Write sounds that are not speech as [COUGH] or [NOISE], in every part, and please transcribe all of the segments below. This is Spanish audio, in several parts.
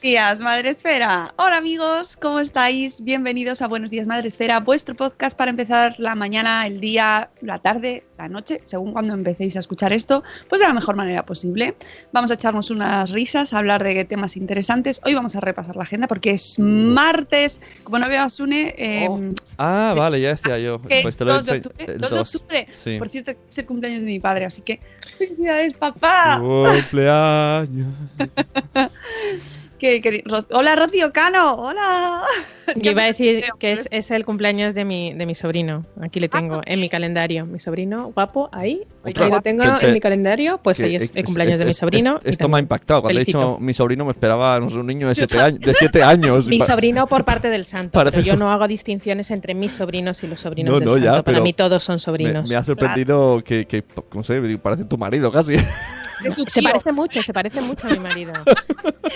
días, Madre Esfera. Hola amigos, ¿cómo estáis? Bienvenidos a Buenos días, Madre Esfera, vuestro podcast para empezar la mañana, el día, la tarde, la noche, según cuando empecéis a escuchar esto, pues de la mejor manera posible. Vamos a echarnos unas risas, a hablar de temas interesantes. Hoy vamos a repasar la agenda porque es martes. Como no veo a Sune, eh, Oh. Ah, vale, ya decía yo. [LAUGHS] Pues te lo 2 de he octubre, el 2 de octubre. Sí. Por cierto, es el cumpleaños de mi padre, así que felicidades, papá. Cumpleaños. [LAUGHS] Que- que- Ro- hola, Rocío Cano. Hola. Es Yo iba a decir que es, es el cumpleaños de mi, de mi sobrino. Aquí le tengo en mi calendario. Mi sobrino, guapo, ahí. Otra. Ahí lo tengo Pensé en mi calendario. Pues Que ahí es es- el cumpleaños es- de mi sobrino. esto me ha impactado. Cuando felicito. he dicho mi sobrino, me esperaba no sé, un niño de 7 años. De siete [LAUGHS] años. Mi sobrino por parte del santo. Parece pero yo no hago distinciones entre mis sobrinos y los sobrinos No, del no, ya, santo. Para pero mí todos son Me, sobrinos. me ha sorprendido que, que, no sé, parece tu marido casi. [LAUGHS] de su Se parece mucho, se parece mucho a mi marido. [LAUGHS]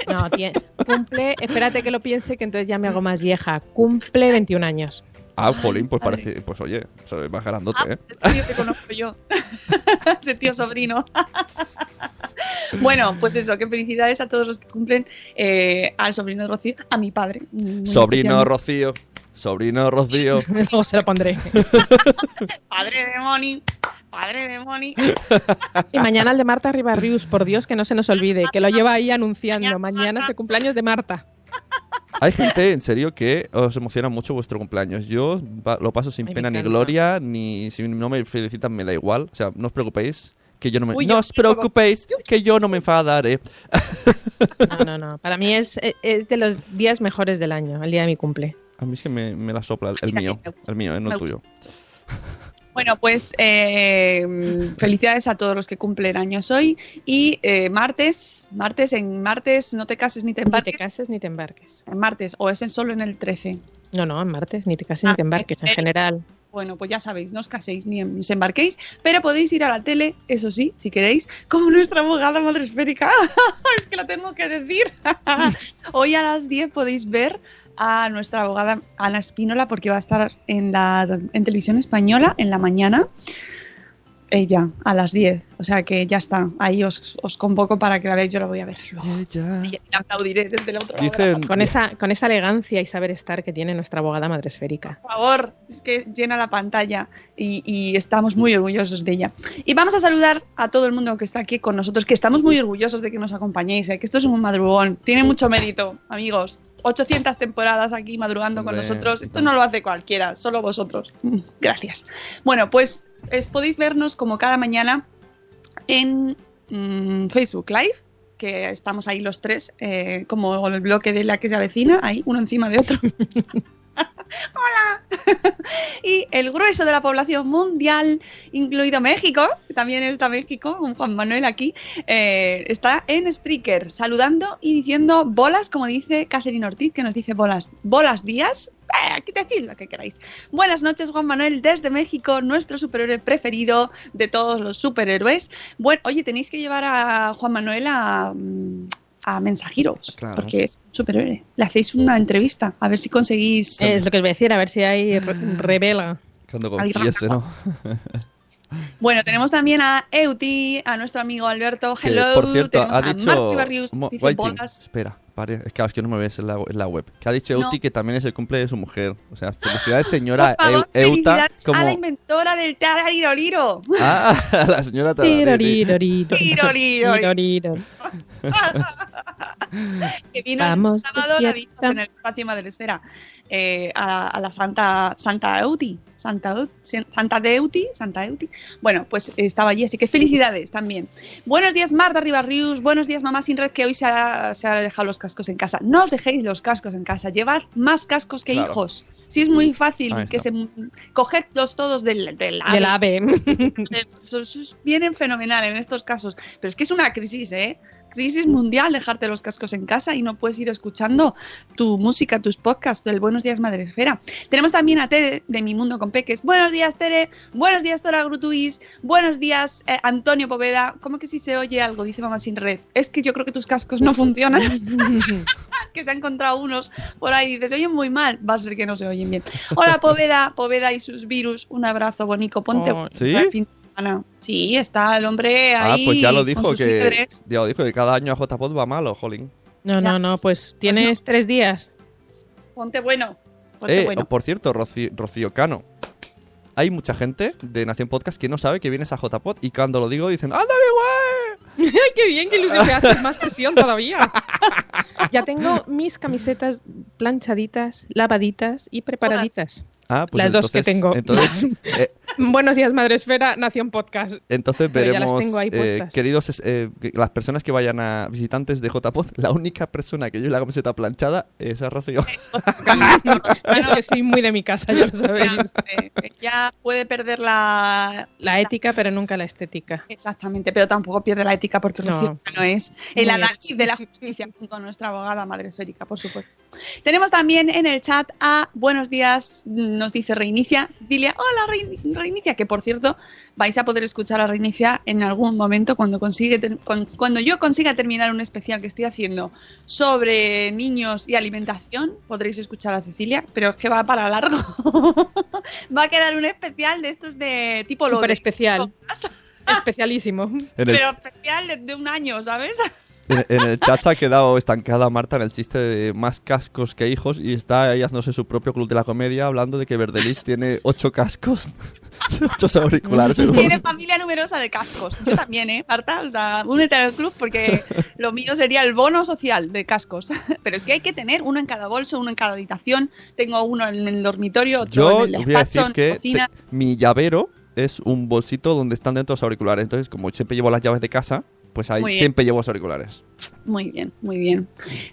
No, tie- cumple, espérate que lo piense, que entonces ya me hago más vieja. Cumple 21 años. Ah, jolín, pues Madre. parece, pues oye, se más grandote, Ah, ¿eh? ese tío que conozco yo. [LAUGHS] ese tío sobrino. [LAUGHS] bueno, pues eso, que felicidades a todos los que cumplen eh, al sobrino de Rocío, a mi padre. Sobrino. Rocío, sobrino Rocío. Luego se lo pondré. Padre de Moni, padre de Moni. Y mañana el de Marta Ribarrius, por Dios, que no se nos olvide, que lo lleva ahí anunciando. Mañana es el cumpleaños de Marta. Hay gente, en serio, que os emociona mucho vuestro cumpleaños. Yo lo paso sin Ay, pena ni gloria, ni si no me felicitan me da igual. O sea, no os preocupéis, que yo no me... Uy, no yo- os yo- preocupéis, que yo no me enfadaré. No, no, no. Para mí es, es de los días mejores del año, el día de mi cumple. A mí es que me, me la sopla el, el mío. El mío, eh, no el tuyo. Bueno, pues eh, felicidades a todos los que cumplen años hoy. Y eh, martes, martes, en martes no te cases ni te Ni te embarques. cases ni te embarques. En martes, o es en solo en el 13. No, no, en martes, ni te cases Ah, ni te embarques, ¿en general. Bueno, pues ya sabéis, no os caséis ni os embarquéis, pero podéis ir a la tele, eso sí, si queréis, como nuestra abogada madre esférica. [LAUGHS] es que lo tengo que decir. [LAUGHS] Hoy a las 10 podéis ver a nuestra abogada Ana Espínola porque va a estar en la en televisión española en la mañana. Ella, a las 10. O sea que ya está. Ahí os, os convoco para que la veáis. Yo la voy a ver luego. Ella. Y la aplaudiré desde el otro lado. Dicen, Con esa, con esa elegancia y saber estar que tiene nuestra abogada madre esférica. Por favor, es que llena la pantalla y, y estamos muy orgullosos de ella. Y vamos a saludar a todo el mundo que está aquí con nosotros, que estamos muy orgullosos de que nos acompañéis, ¿eh? que esto es un madrugón, tiene mucho mérito, amigos. 800 temporadas aquí madrugando con nosotros. Esto no lo hace cualquiera, solo vosotros. Mm, Gracias. Bueno, pues es- podéis vernos como cada mañana en mm, Facebook Live, que estamos ahí los tres, eh, como el bloque de la que se avecina, ahí, uno encima de otro. [LAUGHS] [LAUGHS] ¡Hola! [LAUGHS] y el grueso de la población mundial, incluido México, también está México, con Juan Manuel aquí, eh, está en Spreaker, saludando y diciendo bolas, como dice Catherine Ortiz, que nos dice bolas, bolas días. Eh, aquí decid lo que queráis. Buenas noches, Juan Manuel, desde México, nuestro superhéroe preferido de todos los superhéroes. Bueno, oye, tenéis que llevar a Juan Manuel a, mm, a Mensajeros, Claro. porque es superhéroe. Le hacéis una entrevista, a ver si conseguís. Es lo que os voy a decir, a ver si hay re- revela. Cuando confiese, ¿no? Bueno, tenemos también a Euti, a nuestro amigo Alberto. Que, Hello. por cierto, tenemos ha a dicho. Marty Barrios. Espera, pare, es que, es que no me ves en la, en la web. Que ha dicho No. Euti que también es el cumple de su mujer. O sea, felicidades, señora Por favor, Euta. felicidades Como... a la inventora del tarariroriro. Ah, a [LAUGHS] la señora. Tiroriror. [LAUGHS] que vino Vamos el de sábado, la vimos en el Esfera, eh, a, a la Santa Santa Euti, Santa, Santa de Euti, Santa Euti. Bueno, pues estaba allí, así que felicidades también. Buenos días, Marta Ribarrius. Buenos días, mamá sin red, que hoy se ha, se ha dejado los cascos en casa. No os dejéis los cascos en casa, llevad más cascos que Claro. hijos. Si es muy fácil que se cogedlos todos del, del Del ave. vienen fenomenal en estos casos. Pero es que es una crisis, ¿eh? Crisis mundial dejarte los cascos en casa y no puedes ir escuchando tu música, tus podcasts del Buenos Días Madre Esfera. Tenemos también a Tere de Mi Mundo con Peques. Buenos días, Tere. Buenos días, Tora Grutuis. Buenos días, eh, Antonio Poveda. ¿Cómo que si se oye algo? Dice Mamá Sin Red. Es que yo creo que tus cascos no funcionan. [LAUGHS] es que se han encontrado unos por ahí y dices, se oyen muy mal. Va a ser que no se oyen bien. Hola, Poveda. Poveda y sus virus. Un abrazo, Bonico. Ponte Oh, ¿Sí? al fin de semana. Sí, está el hombre ahí. Ah, pues ya lo dijo que. líderes. Ya lo dijo que cada año a JPod va malo, jolín. No, no, no, pues tienes tres días. Ponte bueno. Ponte Eh, bueno. por cierto, Rocío, Rocío Cano. Hay mucha gente de Nación Podcast que no sabe que vienes a JPod y cuando lo digo dicen ¡Anda, qué guay! ¡Ay, [LAUGHS] qué bien! ¡Qué ilusión me haces! Más presión todavía. [LAUGHS] Ya tengo mis camisetas planchaditas, lavaditas y preparaditas. Ah, pues Las dos que tengo. Entonces, [LAUGHS] eh, Buenos días, Madre Esfera, Nación Podcast. entonces Pero las veremos, tengo ahí eh, puestas. queridos, eh, las personas que vayan a visitantes de JPod, la única persona que lleve la camiseta planchada es a Rocío. [LAUGHS] [LAUGHS] Es que soy muy de mi casa, ya lo sabéis. Ya puede perder la. La ética, pero nunca la estética. Exactamente, pero tampoco pierde la ética porque No. Rocío no es el adalid de la justicia junto a nuestra abogada madre esférica, por supuesto. Tenemos también en el chat a Buenos días, nos dice Reinicia. Dile, hola Rein- Reinicia, que por cierto vais a poder escuchar a Reinicia en algún momento cuando, consigue cuando yo consiga terminar un especial que estoy haciendo sobre niños y alimentación. Podréis escuchar a Cecilia, pero es que va para largo. [LAUGHS] va a quedar un especial de estos de tipo lo especial. [LAUGHS] Especialísimo. Pero especial de, de un año, ¿sabes? En, en el chat se ha quedado estancada Marta en el chiste de más cascos que hijos y está ella, no sé, su propio club de la comedia hablando de que Verdelis tiene ocho cascos, [LAUGHS] ocho auriculares. en Tiene familia numerosa de cascos. Yo también, ¿eh, Marta? O sea, únete al club porque lo mío sería el bono social de cascos. [LAUGHS] Pero es que hay que tener uno en cada bolso, uno en cada habitación. Tengo uno en el dormitorio, otro Yo en el voy a despacho, decir que cocina. te- mi llavero es un bolsito donde están dentro los auriculares. Entonces, como siempre llevo las llaves de casa, pues ahí Muy bien. siempre llevo los auriculares. Muy bien, muy bien.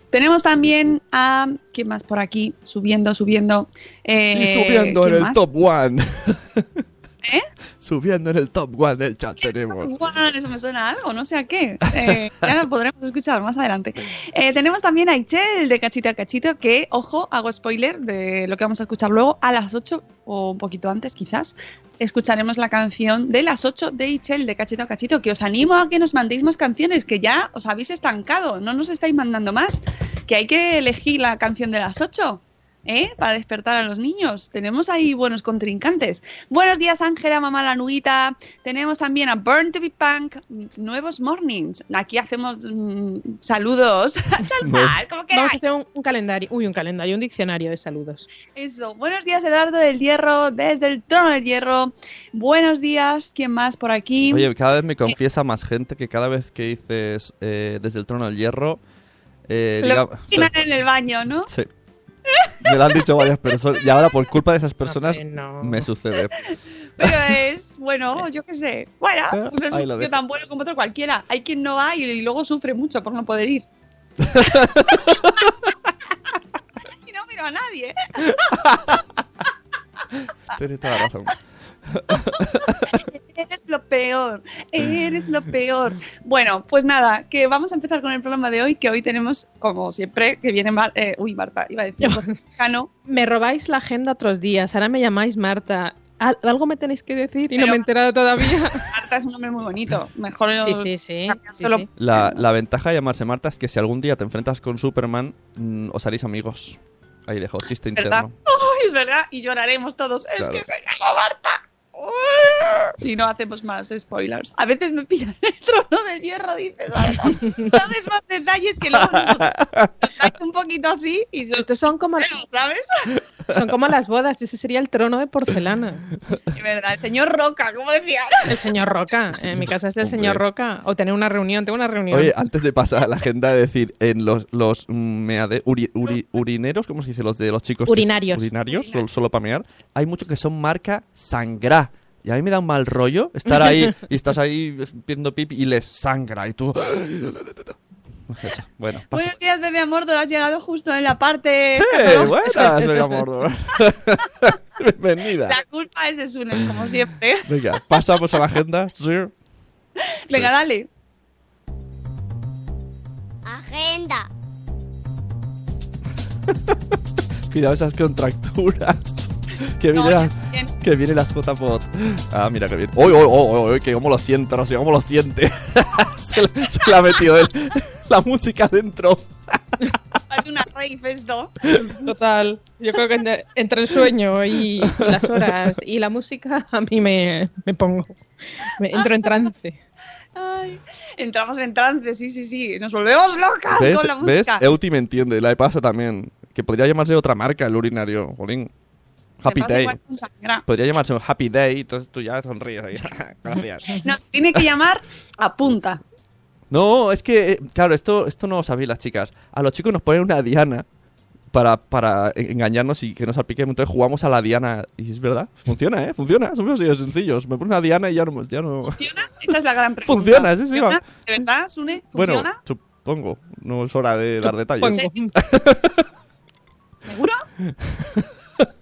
Tenemos también a. ¿Quién más por aquí? Subiendo, subiendo. Eh, y subiendo en ¿quién el top one. [LAUGHS] ¿Eh? Subiendo en el top one del chat tenemos. Eso me suena a algo, no sé a qué. Eh, [LAUGHS] ya lo podremos escuchar más adelante. Eh, tenemos también a Ichel de Cachito a Cachito, que, ojo, hago spoiler de lo que vamos a escuchar luego a las 8 o un poquito antes quizás. Escucharemos la canción de las 8 de Ichel de Cachito a Cachito, que os animo a que nos mandéis más canciones, que ya os habéis estancado, no nos estáis mandando más, que hay que elegir la canción de las 8. ¿Eh? Para despertar a los niños. Tenemos ahí buenos contrincantes. Buenos días, Ángela, mamá la nuita. Tenemos también a Burn to be Punk, nuevos mornings. Aquí hacemos mm, saludos. [LAUGHS] Tal cual, como Vamos a hacer un, un calendario. Uy, un calendario, un diccionario de saludos. Eso. Buenos días, Eduardo del Hierro, desde el trono del Hierro. Buenos días, ¿quién más por aquí? Oye, cada vez me confiesa más gente que cada vez que dices eh, desde el trono del hierro. eh, Se lo en el baño, ¿no? Sí. Me lo han dicho varias personas. Y ahora, por culpa de esas personas, no. me sucede. Pero es, bueno, yo qué sé. Bueno, pues es Ahí un sitio tan bueno como otro cualquiera. Hay quien no va y, y luego sufre mucho por no poder ir. [LAUGHS] [LAUGHS] y no, mira, se va nadie. Tienes toda la razón. Eres lo peor, eres lo peor. Bueno, pues nada, que vamos a empezar con el programa de hoy, que hoy tenemos, como siempre, que viene Mar eh, uy, Marta, iba a decir. Me robáis la agenda otros días, ahora me llamáis Marta. Al- Algo me tenéis que decir y no me he enterado todavía. Marta es un nombre muy bonito. Mejor Sí, sí, sí. sí. La, la ventaja de llamarse Marta es que si algún día te enfrentas con Superman, mm, os haréis amigos. Ahí dejo, chiste ¿Verdad? interno. [LAUGHS] Es verdad, y lloraremos todos. Es que se llama Marta. Si no hacemos más spoilers. A veces me pillan el trono de hierro, dices. Des más detalles que luego nos un poquito así y Estos son como, ¿sabes? Son como las bodas, ese sería el trono de porcelana. Es verdad, el señor Roca, como decía. El señor Roca, en mi casa es el Hombre. señor Roca. O tener una reunión, tengo una reunión. Oye, antes de pasar a la agenda, de decir, en los, los mm, meade- uri- uri- urineros, ¿cómo se dice? Los de los chicos. es- Urinarios. Urinarios, solo, solo para mear. Hay muchos que son marca sangra. Y a mí me da un mal rollo estar ahí [LAUGHS] y estás ahí viendo pipi y les sangra y tú... Eso, bueno, pasa. Buenos días, bebé Amordor. Has llegado justo en la parte. Sí, buenas, [LAUGHS] Bea Mordor. [LAUGHS] Bienvenida. La culpa es de Sunes, como siempre. [LAUGHS] Venga, pasamos a la agenda. Sí. Venga, dale. Agenda. Cuidado esas contracturas. Que No, ya las, que las JPOT. Ah, mira que bien. ¡Uy, uy, uy, uy! Que cómo lo siento, no sé cómo lo siente. se, le ha metido el- la música dentro. Parece una rave esto. Total. Yo creo que entre, el sueño y, las horas y la música, a mí me, me pongo. Me entro en trance. Ay, entramos en trance, sí, sí, sí. Nos volvemos locas ¿Ves? con la ¿Ves? música. Euti me entiende, la de pasa también. Que podría llamarse otra marca el urinario. Jolín. Happy Day. Podría llamarse un Happy Day, entonces tú ya sonríes ahí. [LAUGHS] Gracias. Nos tiene que llamar a punta. No, es que, eh, claro, esto, esto no lo sabéis las chicas. A los chicos nos ponen una diana para, para e- engañarnos y que nos salpiquemos. Entonces jugamos a la diana. Y es verdad, funciona, ¿eh? Funciona, somos así de sencillos. Me ponen una diana y ya no... Ya no... ¿Funciona? Esa es la gran pregunta. Funciona, sí, sí. ¿De verdad, Sune? Bueno, ¿Funciona? supongo. No es hora de dar detalles. Pongo. ¿Seguro? [LAUGHS]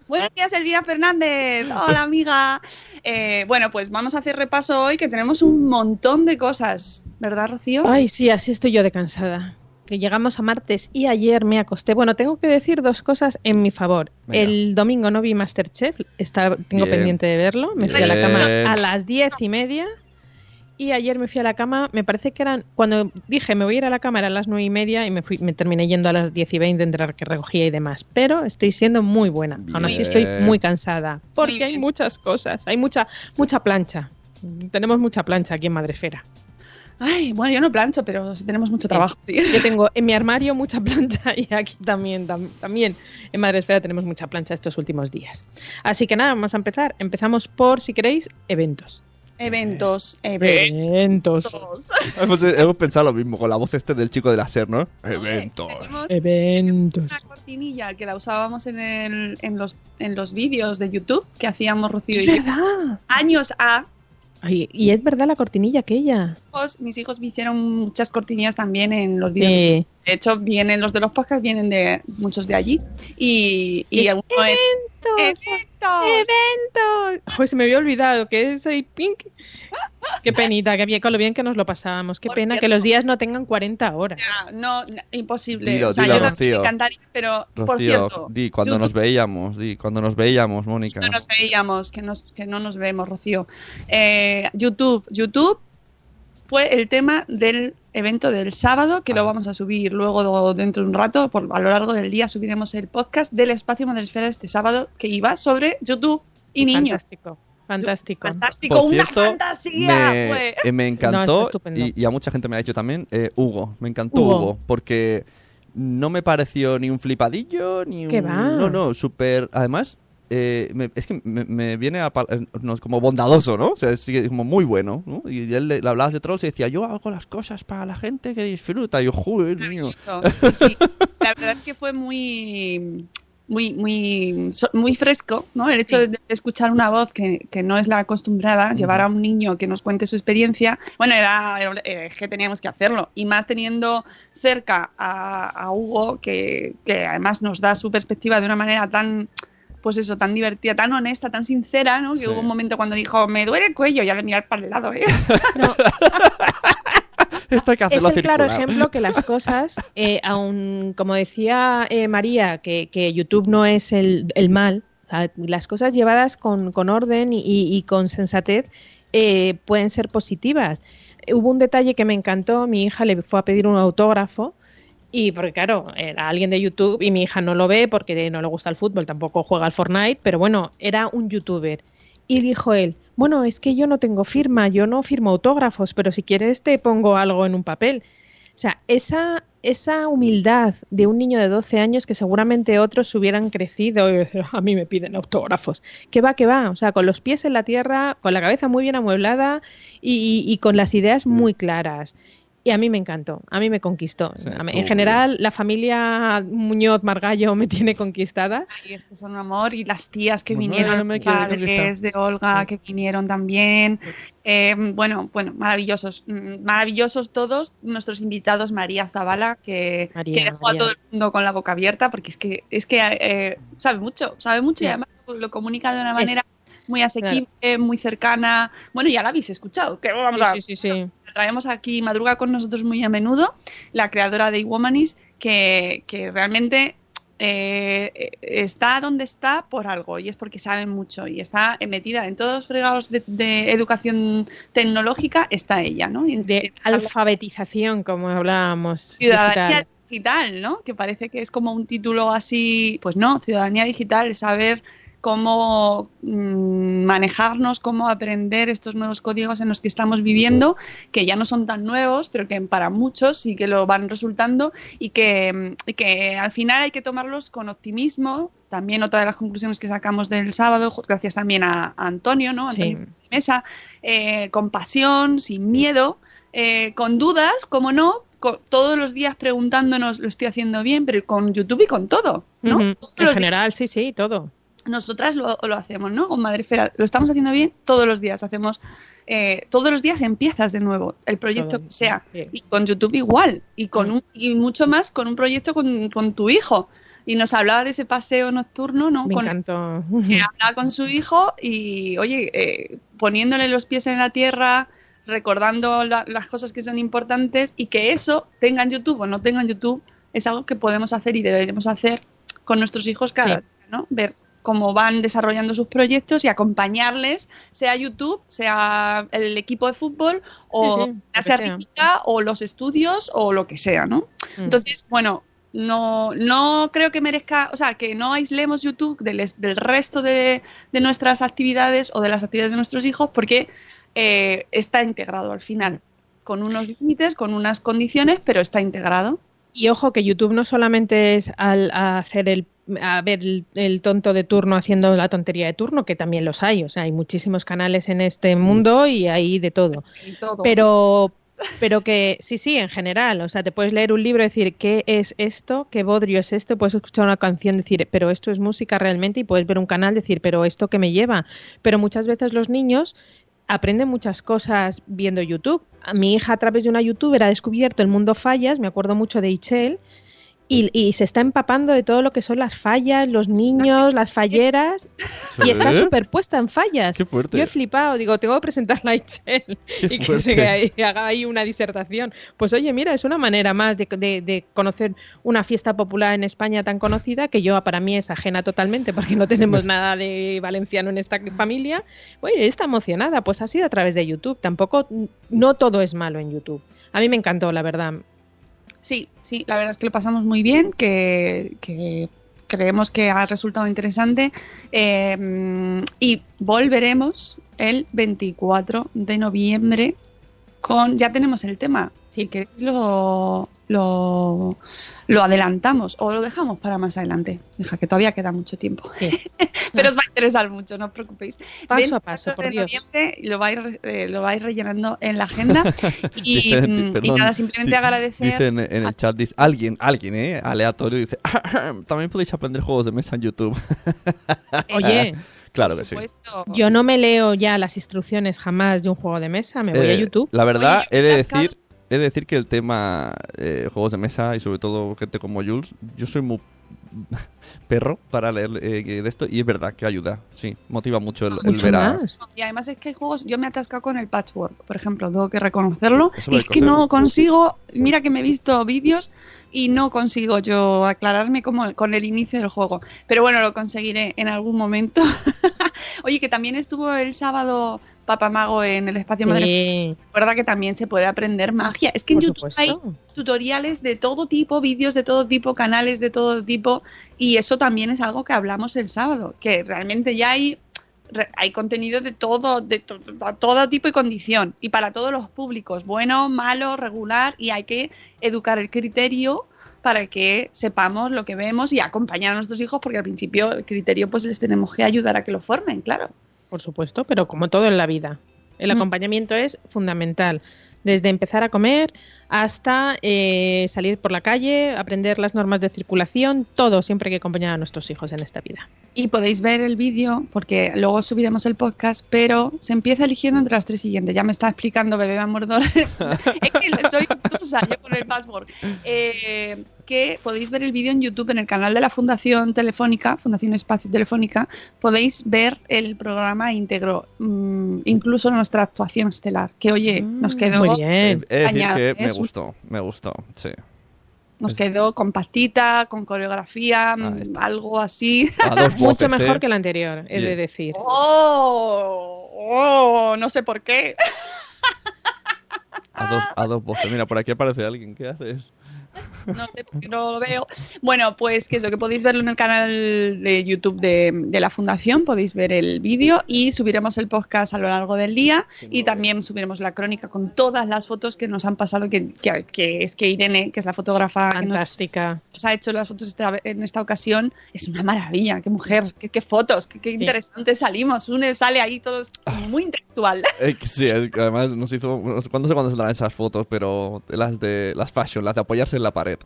Buenos días, Elvira Fernández. Hola, amiga. Eh, bueno, pues vamos a hacer repaso hoy que tenemos un montón de cosas. ¿Verdad, Rocío? Ay, sí, así estoy yo de cansada. Que llegamos a martes y ayer me acosté. Bueno, tengo que decir dos cosas en mi favor. Venga. El domingo no vi Masterchef, está, tengo Bien. pendiente de verlo. Me fui a la Bien. cama a las diez y media. Y ayer me fui a la cama, me parece que eran, cuando dije me voy a ir a la cama eran las nueve y media y me fui, me terminé yendo a las diez y veinte entre que recogía y demás. Pero estoy siendo muy buena. Aún así estoy Bien. muy cansada. Porque hay bien. muchas cosas, hay mucha, mucha plancha. Tenemos mucha plancha aquí en Madrefera. Ay, bueno, yo no plancho, pero sí tenemos mucho trabajo. sí. Yo tengo en mi armario mucha plancha [LAUGHS] y aquí también, tam- también en Madresfera tenemos mucha plancha estos últimos días. Así que nada, vamos a empezar. Empezamos por, si queréis, eventos. Eventos, eventos. Eventos. hemos, hemos pensado lo mismo con la voz este del chico de la SER, ¿no? Eventos. Tenemos Eventos. una cortinilla que la usábamos en, el, en los, en los vídeos de YouTube que hacíamos Rocío y yo. verdad. Años A. Ay, y es verdad la cortinilla aquella. hijos- Mis hijos me hicieron muchas cortinillas también en los vídeos. Sí. De hecho, vienen los de los podcasts, vienen de muchos de allí. Y, y alguno es- Eventos. ¡Eventos! Eventos. Pues se me había olvidado que es ahí pink. Qué penita, qué bien, con lo bien que nos lo pasábamos. Qué Por pena que cierto. los días no tengan 40 horas. Ya, No, no, imposible. Dilo, o sea, dilo, yo también Rocío. me encantaría, pero por Rocío, cierto, di, cuando YouTube nos veíamos, di, cuando nos veíamos, Mónica. no nos veíamos, que, nos, que no nos vemos, Rocío. Eh, YouTube, YouTube fue el tema del evento del sábado, que lo vamos a subir luego dentro de un rato, por, a lo largo del día subiremos el podcast del Espacio Madresfera este sábado, que iba sobre YouTube y niños. Fantástico. Fantástico. Fantástico, Por una cierto, fantasía. me, fue. eh, me No, encantó estupendo. y, y a mucha gente me ha dicho también eh, Hugo. Me encantó Hugo. Hugo. porque no me pareció ni un flipadillo ni un ¿Qué va? no no súper además eh, me- es que me, me viene a, pal- eh, no, como bondadoso, ¿no? O sea, es que como muy bueno, ¿no? Y él le, le hablabas de trolls y decía, yo hago las cosas para la gente que disfruta. Y yo, joder, mío. Maravilloso. Sí, sí. [LAUGHS] La verdad es que fue muy muy, muy, muy fresco, ¿no? El hecho de, de escuchar una voz que, que no es la acostumbrada, llevar a un niño que nos cuente su experiencia, bueno, era, era- eh, que teníamos que hacerlo. Y más teniendo cerca a, a Hugo, que, que además nos da su perspectiva de una manera tan, pues eso, tan divertida, tan honesta, tan sincera, ¿no? Que Sí. hubo un momento cuando dijo, me duele el cuello, ya de mirar para el lado, ¿eh? [LAUGHS] Esto hay que Es hacerlo el claro ejemplo que las [LAUGHS] cosas, eh, aun como decía eh, María, que, que YouTube no es el, el mal, las cosas llevadas con, con orden y, y con sensatez eh, pueden ser positivas. Hubo un detalle que me encantó, mi hija le fue a pedir un autógrafo y porque claro, era alguien de YouTube y mi hija no lo ve porque no le gusta el fútbol, tampoco juega al Fortnite, pero bueno, era un youtuber. Y dijo él, bueno, es que yo no tengo firma, yo no firmo autógrafos, pero si quieres te pongo algo en un papel. O sea, esa, esa humildad de un niño de 12 años que seguramente otros hubieran crecido y decir, a mí me piden autógrafos. Que va, que va. O sea, con los pies en la tierra, con la cabeza muy bien amueblada y, y- y con las ideas muy claras. Y a mí me encantó, a mí me conquistó. En general, la familia Muñoz Margallo me tiene conquistada. Y es que son un amor. Y las tías que Bueno, vinieron, los padres de Olga que vinieron también. Eh, bueno, bueno, maravillosos. Mm, Maravillosos todos. Nuestros invitados, María Zavala, que, María, que dejó María. a todo el mundo con la boca abierta, porque es que, es que eh, sabe mucho, sabe mucho y además lo comunica de una Es- manera muy asequible, muy cercana. Bueno, ya la habéis escuchado, que vamos a Sí, sí, sí, sí. la traemos aquí, madruga con nosotros muy a menudo, la creadora de Iwomanis, que, que realmente eh, está donde está por algo y es porque sabe mucho y está metida en todos los fregados de, de educación tecnológica, está ella, ¿no? Y De alfabetización, como hablábamos. ciudadanía digital. digital, ¿no? Que parece que es como un título así, pues no, ciudadanía digital, saber cómo mm, manejarnos, cómo aprender estos nuevos códigos en los que estamos viviendo, que ya no son tan nuevos, pero que para muchos sí que lo van resultando y que, mm, y que al final hay que tomarlos con optimismo. También otra de las conclusiones que sacamos del sábado, gracias también a, a Antonio, ¿no? Sí. Antonio Mesa, eh, con pasión, sin miedo, eh, con dudas, como no, todos los días preguntándonos, lo estoy haciendo bien, pero con YouTube y con todo, ¿no? En general, sí, sí, todo. Nosotras lo, lo hacemos, ¿no? Con Madrefera lo estamos haciendo bien todos los días. Hacemos eh, todos los días empiezas de nuevo el proyecto Todo, que sea y con YouTube igual y con un, y mucho más con un proyecto con, con tu hijo. Y nos hablaba de ese paseo nocturno, ¿no? Me Con, encantó. que hablaba con su hijo y, oye, eh, poniéndole los pies en la tierra, recordando la- las cosas que son importantes y que eso, tenga en YouTube o no tenga en YouTube, es algo que podemos hacer y deberemos hacer con nuestros hijos cada Sí. día, ¿no? Ver cómo van desarrollando sus proyectos y acompañarles, sea YouTube, sea el equipo de fútbol o Sí, sí, la sea artística o los estudios o lo que sea, ¿no? Mm. Entonces, bueno, no, no creo que merezca, o sea, que no aislemos YouTube del, del resto de, de nuestras actividades o de las actividades de nuestros hijos porque eh, está integrado al final, con unos límites, con unas condiciones, pero está integrado. Y ojo que YouTube no solamente es al hacer el a ver el, el tonto de turno haciendo la tontería de turno, que también los hay, o sea, hay muchísimos canales en este mundo y hay de todo. todo. Pero pero que sí, sí, en general, o sea, te puedes leer un libro y decir, ¿qué es esto? ¿Qué bodrio es esto? Puedes escuchar una canción y decir, pero esto es música realmente y puedes ver un canal y decir, pero esto qué me lleva. Pero muchas veces los niños aprenden muchas cosas viendo YouTube. A mi hija a través de una youtuber ha descubierto el mundo fallas, me acuerdo mucho de Ichel, y, y se está empapando de todo lo que son las fallas, los niños, las falleras, y está superpuesta en fallas. Qué fuerte. Yo he flipado, digo, tengo que presentarla a Ichel y que se ahí- haga ahí una disertación. Pues oye, mira, es una manera más de, de- de conocer una fiesta popular en España tan conocida que yo para mí es ajena totalmente porque no tenemos [LAUGHS] nada de valenciano en esta familia. Oye, está emocionada, pues ha sido a través de YouTube. Tampoco, no todo es malo en YouTube. A mí me encantó, la verdad. Sí, sí, la verdad es que lo pasamos muy bien, que, que creemos que ha resultado interesante eh, y volveremos el 24 de noviembre con. Ya tenemos el tema. Si queréis, lo, lo, lo adelantamos o lo dejamos para más adelante. Deja que todavía queda mucho tiempo. Sí. [LAUGHS] Pero os va a interesar mucho, no os preocupéis. Paso a paso, 24 por Dios. noviembre y lo vais, eh, lo vais rellenando en la agenda. [LAUGHS] y, Dicen- mm, y nada, simplemente di- agradecer. En, el chat, dice, alguien, alguien, eh, aleatorio, dice, también podéis aprender juegos de mesa en YouTube. [LAUGHS] Oye, claro por que sí. supuesto. yo no me leo ya las instrucciones jamás de un juego de mesa, me voy a Eh, YouTube. La verdad, Oye, he de decir, he de decir que el tema eh, juegos de mesa y sobre todo gente como Jules, yo soy muy [LAUGHS] perro para leer eh, de esto y es verdad que ayuda, sí, motiva mucho el, el Mucho ver a- más. Y además es que hay juegos, yo me he atascado con el patchwork, por ejemplo, tengo que reconocerlo. Eso Y es que no consigo, mira que me he visto vídeos y no consigo yo aclararme como con el inicio del juego. Pero bueno, lo conseguiré en algún momento. [LAUGHS] Oye, que también estuvo el sábado Papamago en el espacio Madre. Sí, Recuerda que también se puede aprender magia. Es que en YouTube hay tutoriales de todo tipo, vídeos de todo tipo, canales de todo tipo, y eso también es algo que hablamos el sábado, que realmente ya hay, hay contenido de todo, de to- to- todo tipo y condición, y para todos los públicos, bueno, malo, regular, y hay que educar el criterio para que sepamos lo que vemos y acompañar a nuestros hijos, porque al principio el criterio pues les tenemos que ayudar a que lo formen, claro. Por supuesto, pero como todo en la vida. El Mm. acompañamiento es fundamental. Desde empezar a comer hasta eh, salir por la calle, aprender las normas de circulación, todo siempre que acompañar a nuestros hijos en esta vida. Y podéis ver el vídeo, porque luego subiremos el podcast, pero se empieza eligiendo entre las tres siguientes. Ya me está explicando Bebé Mordor. [LAUGHS] es que soy obtusa yo con el password. Eh, que podéis ver el vídeo en YouTube en el canal de la Fundación Telefónica, Fundación Espacio Telefónica. Podéis ver el programa íntegro, mm, incluso nuestra actuación estelar, que oye, nos quedó, Muy bien. de decir Añade que me gustó, me gustó, sí. nos quedó compactita, con coreografía, mm, algo así. [LAUGHS] Mucho mejor ¿eh? que el anterior, he de Bien. decir. ¡Oh! ¡Oh! No sé por qué. A dos, a dos voces. Mira, por aquí aparece alguien. ¿Qué haces? No sé por qué no lo veo. Bueno, pues que eso, que podéis verlo en el canal de YouTube de, de la Fundación, podéis ver el vídeo y subiremos el podcast a lo largo del día y también subiremos la crónica con todas las fotos que nos han pasado, que, que- que es que Irene, que es la fotógrafa que nos, Fantástica. nos ha hecho las fotos esta- en esta ocasión, es una maravilla, qué mujer, qué, qué fotos, qué, qué interesantes salimos. Une sale ahí todos muy intelectual. [LAUGHS] Eh, sí, además nos hizo. No sé cuándo sé cuándo saldrán esas fotos, pero las de las fashion, las de apoyarse en la pared.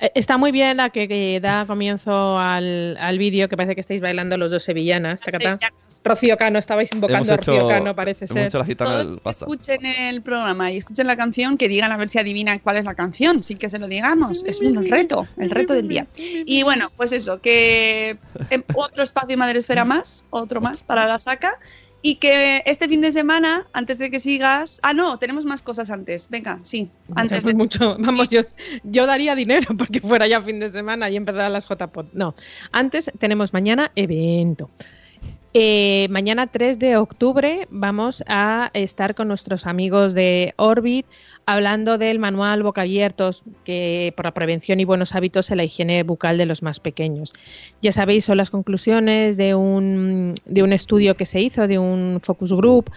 Eh, [LAUGHS] Está muy bien la que, que da comienzo al, al vídeo, que parece que estáis bailando los dos sevillanas. Sevillanas. Rocío Cano, estabais invocando a Hemos Rocío hecho- Cano, parece Hemos ser. hecho la Todos que escuchen el programa y escuchen la canción, que digan a ver si adivinan cuál es la canción, sí que se lo digamos, es un reto, el reto del día. Y bueno, pues eso, que em, otro espacio Madresfera más, otro más para la saca, y que este fin de semana, antes de que sigas, ah no, tenemos más cosas antes, venga, sí, antes de... mucho, vamos, yo, yo daría dinero [LAUGHS] porque fuera ya fin de semana y empezara las JPOT. No, antes tenemos mañana evento. Eh, mañana 3 de octubre vamos a estar con nuestros amigos de Orbit hablando del manual boca abiertos que por la prevención y buenos hábitos en la higiene bucal de los más pequeños. Ya sabéis, son las conclusiones de un, de un estudio que se hizo, de un focus group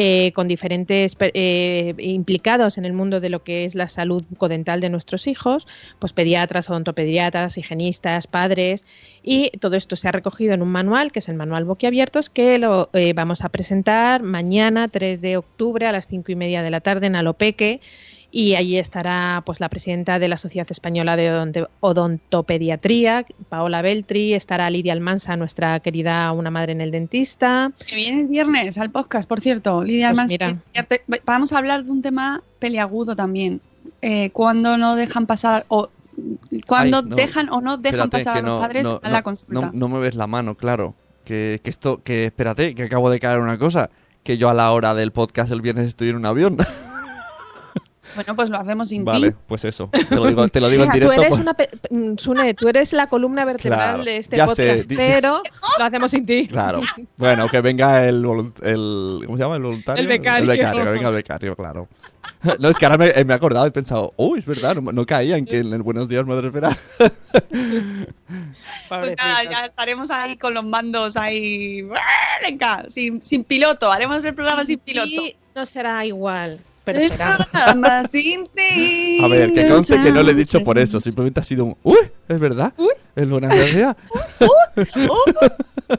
eh, con diferentes eh, implicados en el mundo de lo que es la salud bucodental de nuestros hijos, pues pediatras, odontopediatras, higienistas, padres, y todo esto se ha recogido en un manual, que es el manual boquiabiertos, que lo eh, vamos a presentar mañana, 3 de octubre, a las 5 y media de la tarde en Alopeque, y allí estará pues la presidenta de la Sociedad Española de Odonte- Odontopediatría, Paola Beltri, estará Lidia Almansa, nuestra querida Una Madre en el Dentista, Que viene el viernes al podcast, por cierto, Lidia Pues Almanza, mira. Vamos a hablar de un tema peliagudo también, eh, cuando no dejan pasar, o cuando Ay, no. dejan o no dejan Espérate, pasar a los no- padres no- a la consulta. No, no me ves la mano, claro. Que, que esto, que espérate, que acabo de caer una cosa. Que yo a la hora del podcast el viernes estoy en un avión. [LAUGHS] Bueno, pues lo hacemos sin vale, ti. pues eso. Te lo digo, te lo digo en Mira, tú directo. eres pues- una pe- Sune, tú eres la columna vertebral Claro, de este ya podcast, sé, pero [LAUGHS] lo hacemos sin ti. Claro. Bueno, que venga el, el ¿cómo se llama? El voluntario. El becario. El becario, que venga el becario, claro. [LAUGHS] No, es que ahora me, eh, me he acordado y he pensado, uy, es verdad, no, no caía en que en el Buenos Días Madre Espera. [LAUGHS] Pues nada, ya estaremos ahí con los mandos ahí. Venga, sin, sin piloto, haremos el programa sin piloto. Y No será igual, pero será. Programa sin ti. A ver, que conste que no le he dicho por eso, simplemente ha sido un... ¡Uy! ¿Es verdad? Uy. Es buena idea. [LAUGHS] [LAUGHS]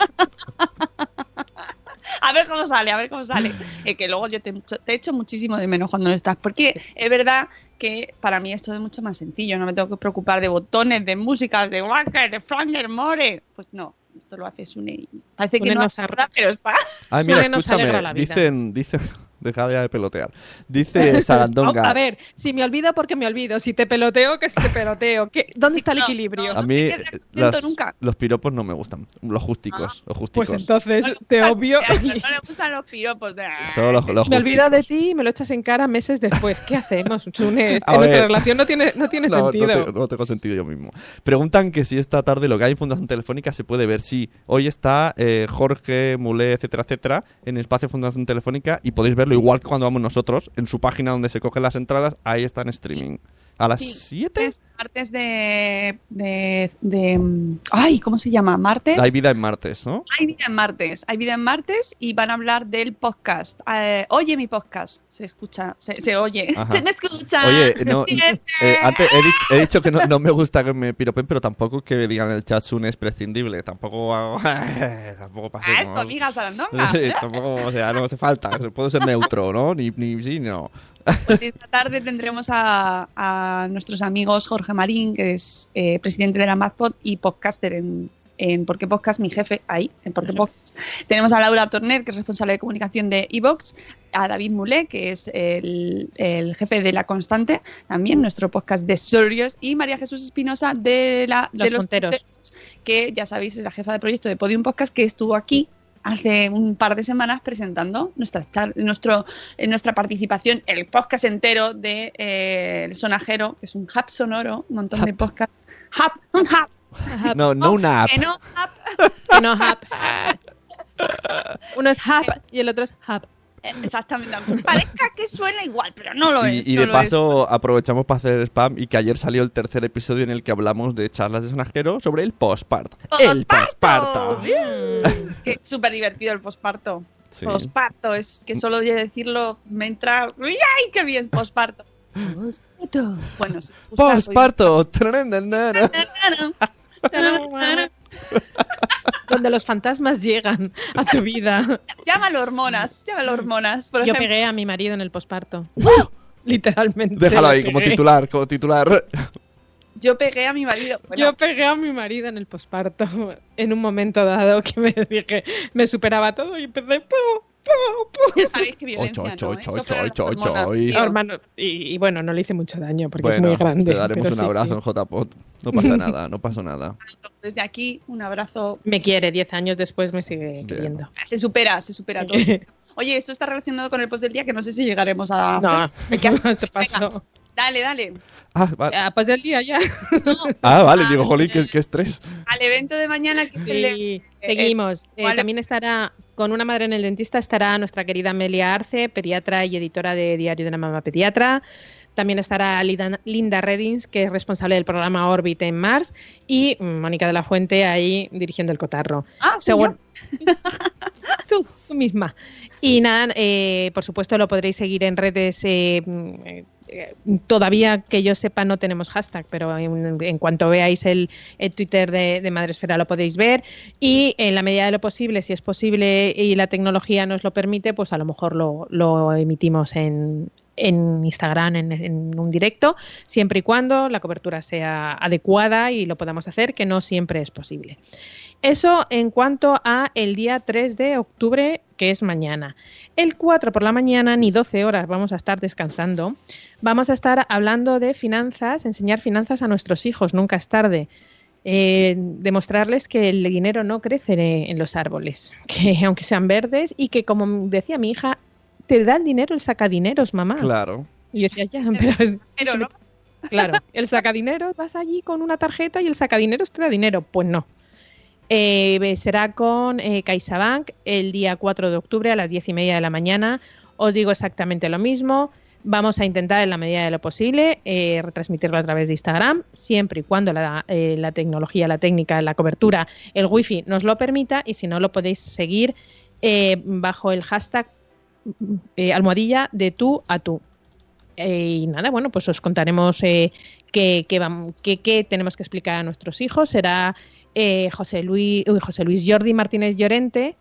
A ver cómo sale, a ver cómo sale. Es que luego yo te, te echo muchísimo de menos cuando no estás, porque es verdad que para mí esto es mucho más sencillo, no me tengo que preocupar de botones, de músicas, de Walker, de Flander More. Pues no, esto lo hace Sune parece que Sune no hace arra- nada, pero está. Ay, mira, alegra la escúchame. vida. Dicen, dicen... Deja ya de pelotear. Dice [LAUGHS] Sarandonga... A ver, si me olvido, porque me olvido. Si te peloteo, que si te peloteo. ¿Qué- ¿Dónde está el No, equilibrio? no. A mí las- nunca. los piropos no me gustan. Los justicos. Los justicos. Pues entonces, te obvio. [LAUGHS] No le gustan los piropos de. Solo los, los Me olvido de ti y me lo echas en cara meses después. ¿Qué hacemos, Chune? [LAUGHS] A En nuestra ver. relación no tiene, no tiene No, no sentido. te- No, tengo sentido yo mismo. Preguntan que si esta tarde lo que hay en Fundación Telefónica se puede ver. Sí, hoy está eh, Jorge, Mulé, etcétera, etcétera, en el espacio Fundación Telefónica y podéis verlo igual que cuando vamos nosotros, en su página donde se cogen las entradas, ahí está en streaming. ¿A las Sí, 7? Es martes de, de, de- Ay, ¿cómo se llama? ¿Martes? Hay vida en martes, ¿no? Hay vida en martes. Hay vida en martes y van a hablar del podcast. Eh, oye mi podcast. Se escucha, se, se oye. [LAUGHS] Ajá. Se escucha. Oye, no, [LAUGHS] eh, antes he, di- he dicho que no, no me gusta que me piropen, pero tampoco que digan el chat es prescindible. Tampoco hago- [LAUGHS] tampoco Ah, es tu pasemos. amiga Sarandonga. Sí, tampoco, o sea, no hace falta. Puedo ser neutro, ¿no? Ni, ni sí, no. Pues esta tarde tendremos a, a nuestros amigos Jorge Marín, que es eh, presidente de la MadPod y podcaster en, en Porque Podcast, mi jefe ahí, en Porque Podcast. Tenemos a Laura Torner, que es responsable de comunicación de Evox, a David Mulé, que es el, el jefe de La Constante, también nuestro podcast de Serious, y María Jesús Espinosa de, la, de Los Punteros. que ya sabéis es la jefa de proyecto de Podium Podcast, que estuvo aquí hace un par de semanas presentando nuestra, char- nuestro, eh, nuestra participación, el podcast entero de eh, El Sonajero, que es un hub sonoro, un montón de podcasts. Hub, un hub, [LAUGHS] No, no una app. que no hub, Que no hub. Uno es hub y el otro es hub. eh, exactamente, aunque parezca que suena igual, pero no lo Y, es. y de paso aprovechamos para hacer spam y que ayer salió el tercer episodio en el que hablamos de charlas de sonajero sobre el postparto. El posparto. Es súper divertido el posparto. Sí. Posparto, es que solo de decirlo me entra. ¡Ay, qué bien! Posparto. Posparto. Bueno, sí. Postparto. Donde los fantasmas llegan a tu vida. Llámalo hormonas, llámalo hormonas. Por Yo ejemplo, pegué a mi marido en el posparto. Literalmente. Déjalo lo ahí como titular, como titular. Yo pegué a mi marido. Bueno, Yo pegué a mi marido en el posparto [LAUGHS] en un momento dado que me dije, me superaba todo y empecé. "Pu, pu, pu". ya sabéis que violencia, Ocho, ocho, ocho. Hermano, y, y bueno, no le hice mucho daño porque es muy grande. te daremos pero un sí, abrazo sí. en JPOT. No pasa [LAUGHS] nada, no pasó nada. Desde aquí, un abrazo. Me quiere, 10 años después me sigue Bien. queriendo. Se supera, se supera todo. [LAUGHS] Oye, esto está relacionado con el post del día que no sé si llegaremos a. No, te paso. Dale, dale. Ah, vale, Ah, pues del día ya. No, [LAUGHS] ah, vale digo, al- jolín, qué, qué estrés. Al evento de mañana que le- eh, seguimos. Eh, vale. también estará con una madre en el dentista estará nuestra querida Amelia Arce, pediatra y editora de Diario de la Mamá Pediatra. También estará Linda Reddings, que es responsable del programa Orbit en Mars, y mm, Mónica de la Fuente ahí dirigiendo el cotarro. Ah, ¿soy Seguro. yo? [LAUGHS] tú, tú misma. Y nada, eh, por supuesto lo podréis seguir en redes. eh, mm, eh, eh, todavía que yo sepa no tenemos hashtag, pero en, en cuanto veáis el, el Twitter de, de Madresfera lo podéis ver. Y en la medida de lo posible, si es posible y la tecnología nos lo permite, pues a lo mejor lo, lo emitimos en, en Instagram en, en un directo, siempre y cuando la cobertura sea adecuada y lo podamos hacer, que no siempre es posible. Eso en cuanto a el día 3 de octubre, que es mañana. El 4 por la mañana, ni 12 horas vamos a estar descansando. Vamos a estar hablando de finanzas, enseñar finanzas a nuestros hijos, nunca es tarde. Eh, demostrarles que el dinero no crece en los árboles, [LAUGHS] que aunque sean verdes y que como decía mi hija, te da el dinero el sacadineros, mamá. Claro. Y yo decía, ya, [LAUGHS] pero es- Pero no. [LAUGHS] Claro, el sacadinero, vas allí con una tarjeta y el sacadinero te da dinero. Pues no. Eh, será con eh, CaixaBank el día 4 de octubre a las 10 y media de la mañana. Os digo exactamente lo mismo. Vamos a intentar en la medida de lo posible eh, retransmitirlo a través de Instagram, siempre y cuando la, eh, la tecnología, la técnica, la cobertura, el wifi nos lo permita y si no lo podéis seguir bajo el hashtag almohadilla de tú a tú. Y nada, bueno, pues os contaremos qué tenemos que explicar a nuestros hijos. Será eh, José, Luis, José Luis Jordi Martínez Llorente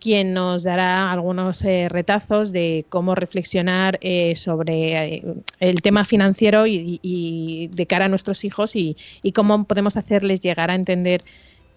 quien nos dará algunos eh, retazos de cómo reflexionar eh, sobre eh, el tema financiero y, de cara a nuestros hijos y, y cómo podemos hacerles llegar a entender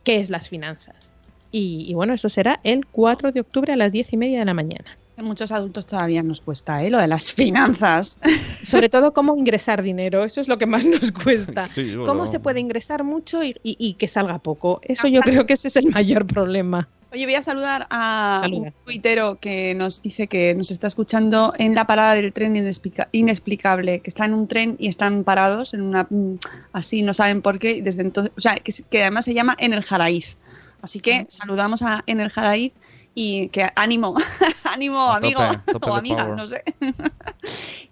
qué es las finanzas. Y, y bueno, eso será el 4 de octubre a las 10 y media de la mañana. Muchos adultos todavía nos cuesta, ¿eh? Lo de las [LAUGHS] finanzas. Sobre todo cómo ingresar dinero, eso es lo que más nos cuesta. [LAUGHS] Sí, bueno. Cómo se puede ingresar mucho y, y- y que salga poco. Eso yo creo que ese es el mayor problema. Oye, voy a saludar a Saluda. un tuitero que nos dice que nos está escuchando en la parada del tren inexplica- inexplicable, que está en un tren y están parados en una mm, así, no saben por qué, y desde entonces, o sea, que, se- que además se llama En el Jaraíz. Así que saludamos a En el Jaraíz y que ánimo, [LAUGHS] ánimo A amigo tope, [LAUGHS] tope o amiga, power. no sé. [LAUGHS]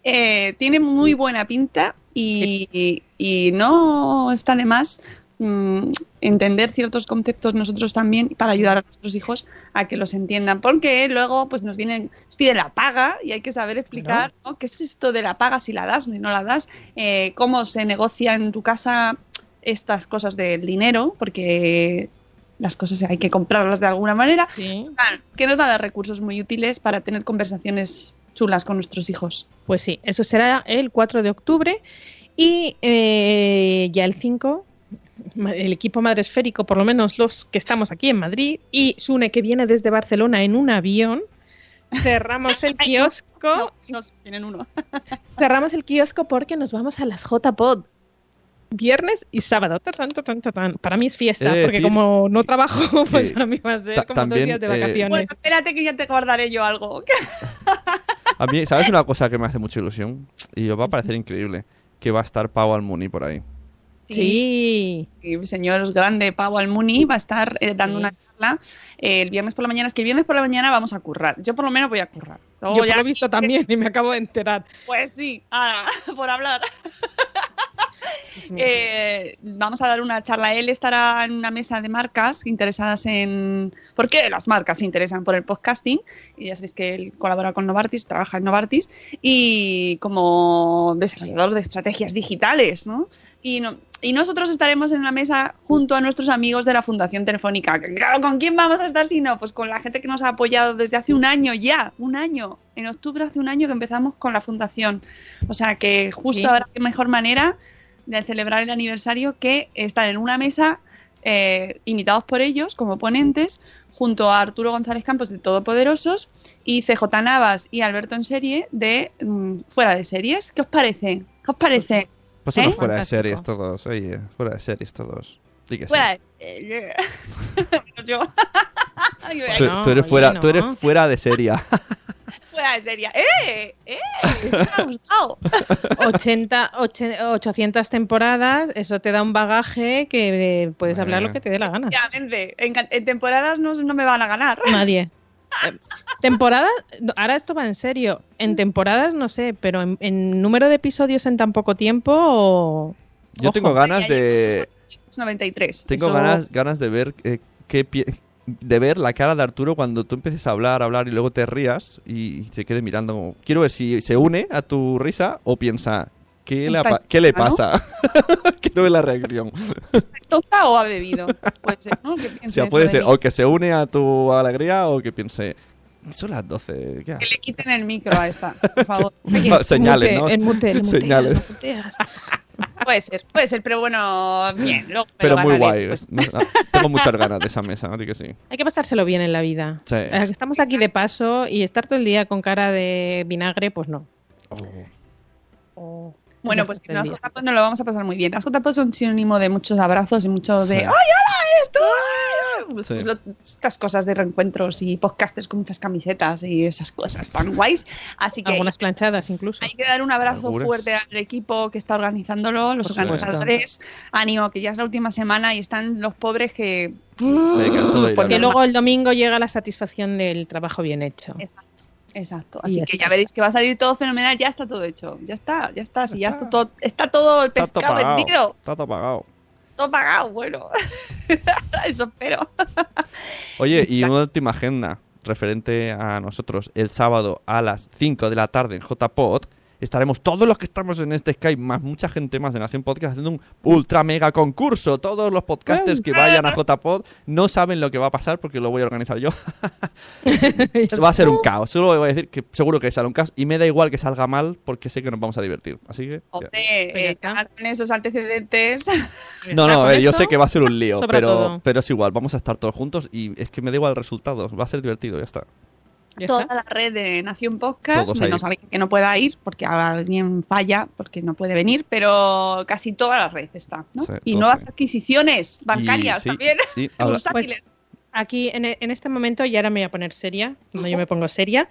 Eh, tiene muy buena pinta y, y no está de más mm, entender ciertos conceptos nosotros también para ayudar a nuestros hijos a que los entiendan, porque luego pues nos vienen, nos piden la paga y hay que saber explicar ¿no? qué es esto de la paga, si la das o no la das, eh, cómo se negocia en tu casa estas cosas del dinero, porque las cosas hay que comprarlas de alguna manera, Sí. Que nos va a dar recursos muy útiles para tener conversaciones chulas con nuestros hijos. Pues sí, eso será el 4 de octubre y eh, ya el 5, ma- el equipo madresférico, por lo menos los que estamos aquí en Madrid, y Sune que viene desde Barcelona en un avión, cerramos el [LAUGHS] kiosco, No, uno. cerramos el kiosco porque nos vamos a las JPod. Viernes y sábado. Tan, tan, tan. Para mí es fiesta, porque como no trabajo, [LAUGHS] pues que para mí va a ser como también, dos días de eh, vacaciones. Bueno, espérate que ya te guardaré yo algo. A mí, ¿sabes una cosa que me hace mucha ilusión? Y os va a parecer increíble. Que va a estar Pau Almuni por ahí. sí. El señor grande Pau Almuni va a estar eh, dando Sí. una charla eh, el viernes por la mañana. Es que el viernes por la mañana vamos a currar. Yo por lo menos voy a currar. Luego Yo ya- lo he visto también y me acabo de enterar. Pues sí, ah, [LAUGHS] por hablar. [LAUGHS] Eh, vamos a dar una charla. Él estará en una mesa de marcas interesadas en. ¿Por qué las marcas se interesan por el podcasting? Y ya sabéis que él colabora con Novartis, trabaja en Novartis y como desarrollador de estrategias digitales, ¿no? Y, no- y nosotros estaremos en una mesa junto a nuestros amigos de la Fundación Telefónica. Claro, ¿Con quién vamos a estar si no? Pues con la gente que nos ha apoyado desde hace un año ya, un año. En octubre hace un año que empezamos con la fundación. O sea que justo Sí. ahora qué mejor manera de celebrar el aniversario que estar en una mesa eh, invitados por ellos como ponentes junto a Arturo González Campos de Todopoderosos y CJ Navas y Alberto en serie de mm, Fuera de Series. ¿Qué os parece? ¿Qué os parece? ¿Eh? fuera de series todos, oye. Fuera de series todos. Sí. Fuera de [LAUGHS] [LAUGHS] yo. [LAUGHS] Tú, eres fuera, no. tú eres fuera de serie. Fuera de serie. ¡Eh! ¡Eh! Me ha [LAUGHS] gustado. 80, oche- 800 temporadas, eso te da un bagaje que eh, puedes hablar lo que te dé la gana. En, temporadas no, no me van a ganar. Nadie. [LAUGHS] Eh, Temporadas, ahora esto va en serio. En temporadas no sé, pero en, en número de episodios en tan poco tiempo. Yo Ojo. tengo ganas de. 93. Tengo Eso- ganas, ganas de ver eh, qué de ver la cara de Arturo cuando tú empieces a hablar, hablar y luego te rías y se quede mirando. como- Quiero ver si se une a tu risa o piensa, ¿qué, le, ¿qué le pasa? [LAUGHS] Quiero ver la reacción. ¿Tonta o ha bebido? Puede ser, ¿no? Que [LAUGHS] O sea, puede de ser o que se une a tu alegría o que piense, son las 12. ¿qué Que haces?". le quiten el micro a esta, por favor. [LAUGHS] Señales, mute, ¿no? el mute, el muteas, Señales. muteas. Puede ser, puede ser, pero bueno, bien. Luego me Pero lo muy ganaré guay. no, [LAUGHS] tengo muchas ganas de esa mesa. Di que sí. Hay que pasárselo bien en la vida. Sí. Estamos aquí de paso y estar todo el día con cara de vinagre, pues no. Oh. [LAUGHS] Bueno, pues que las. JPOD nos lo vamos a pasar muy bien. Las JPOD son sinónimo de muchos abrazos y mucho de Sí. ¡Ay, hola, esto! Pues, Sí. pues lo- estas cosas de reencuentros y podcasters con muchas camisetas y esas cosas tan guays. Así que Algunas planchadas incluso. hay que dar un abrazo Algunas. fuerte al equipo que está organizándolo, los Por supuesto. organizadores. Ánimo, que ya es la última semana y están los pobres que. Venga, Porque luego el domingo llega la satisfacción del trabajo bien hecho. Exacto. Exacto. Así que está. ya veréis que va a salir todo fenomenal. Ya está todo hecho. Ya está, ya está. Si ya está todo, está todo el Está todo pescado pagado. vendido. Está todo pagado. Todo pagado. Bueno, [LAUGHS] eso espero. [LAUGHS] Oye, y una última agenda. referente a nosotros el sábado a las 5 de la tarde en JPod, estaremos todos los que estamos en este Skype, más mucha gente más de Nación Podcast, haciendo un ultra mega concurso. Todos los podcasters que vayan a JPod no saben lo que va a pasar porque lo voy a organizar yo. [LAUGHS] va a ser un caos. Solo voy a decir que seguro que será un caos y me da igual que salga mal porque sé que nos vamos a divertir. Así que. ya. Hombre, Pues eh, esos antecedentes. [LAUGHS] No, no, a con ver, yo sé que va a ser un lío, [LAUGHS] pero, todo. pero es igual, vamos a estar todos juntos y es que me da igual el resultado, va a ser divertido, ya está. Toda está. la red de Nación Podcast, menos alguien que no pueda ir porque alguien falla porque no puede venir, pero casi toda la red está. ¿no? Sí, y nuevas ahí. adquisiciones bancarias Y también. sí, [LAUGHS] bursátiles. Aquí en, e- en este momento, y ahora me voy a poner seria, cuando yo me pongo seria,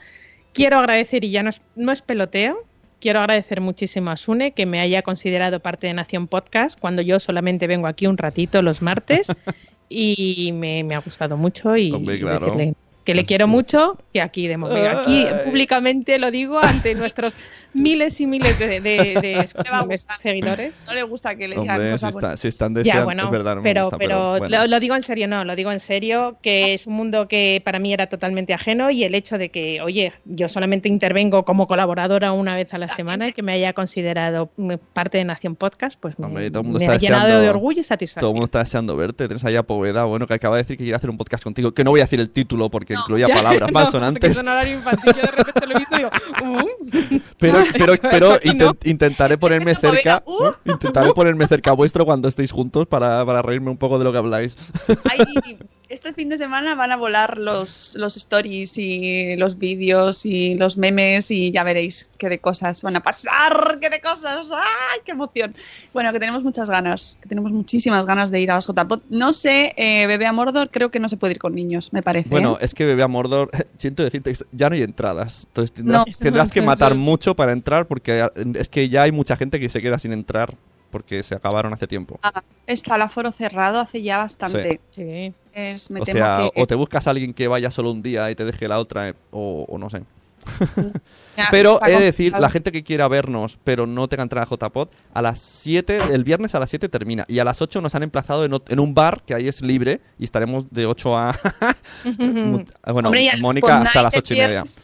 quiero agradecer, y ya no es, no es peloteo, quiero agradecer muchísimo a Sune que me haya considerado parte de Nación Podcast cuando yo solamente vengo aquí un ratito los martes [LAUGHS] y me, me ha gustado mucho y, Hombre, y claro. decirle que le quiero mucho y aquí de momento, aquí públicamente lo digo ante nuestros miles y miles de, de- de [LAUGHS] gustar. seguidores. No le gusta que le digan Hombre, si, cosas está- bonitas. si están Ya, deseando, bueno, es verdad, no me pero, gusta, pero, bueno. lo, lo digo en serio, no, lo digo en serio, que es un mundo que para mí era totalmente ajeno y el hecho de que, oye, yo solamente intervengo como colaboradora una vez a la semana y que me haya considerado mm, parte de Nación Podcast, pues me, Hombre, todo el mundo me está ha llenado deseando- de orgullo y Todo el satisfacción. mundo está deseando verte, tienes ahí a Poveda, bueno, que acaba de decir que quiere hacer un podcast contigo, que no voy a decir el título porque No. incluía Ya, palabras [LAUGHS] no, malsonantes, es un horario infantil, yo de repente lo he visto y digo, "Uh". pero, [LAUGHS] pero, pero no. intent- intentaré ponerme cerca, uh. intentaré ponerme cerca vuestro cuando estéis juntos para, para reírme un poco de lo que habláis. Hay- este fin de semana van a volar los, los stories y los vídeos y los memes y ya veréis qué de cosas van a pasar, qué de cosas, ¡ay, qué emoción! Bueno, que tenemos muchas ganas, que tenemos muchísimas ganas de ir a las JPOT. No sé, eh, Bebé a Mordor creo que no se puede ir con niños, me parece. Bueno, ¿eh? es que Bebé a Mordor, [LAUGHS] siento decirte que ya no hay entradas. Entonces tendrás, No. tendrás que matar mucho para entrar porque es que ya hay mucha gente que se queda sin entrar porque se acabaron hace tiempo. Ah, está el aforo cerrado hace ya bastante. Sí. Es- me O temo sea, que- o te buscas a alguien que vaya solo un día y te deje la otra, eh, o, o no sé. [LAUGHS] Pero he de decir, la gente que quiera vernos, pero no tenga entrada a JPod, a las 7, el viernes a las 7 termina. Y a las 8 nos han emplazado en, un bar, que ahí es libre, y estaremos de 8 a... [LAUGHS] [LAUGHS] bueno, Hombre, Mónica hasta las el 8 y media. viernes-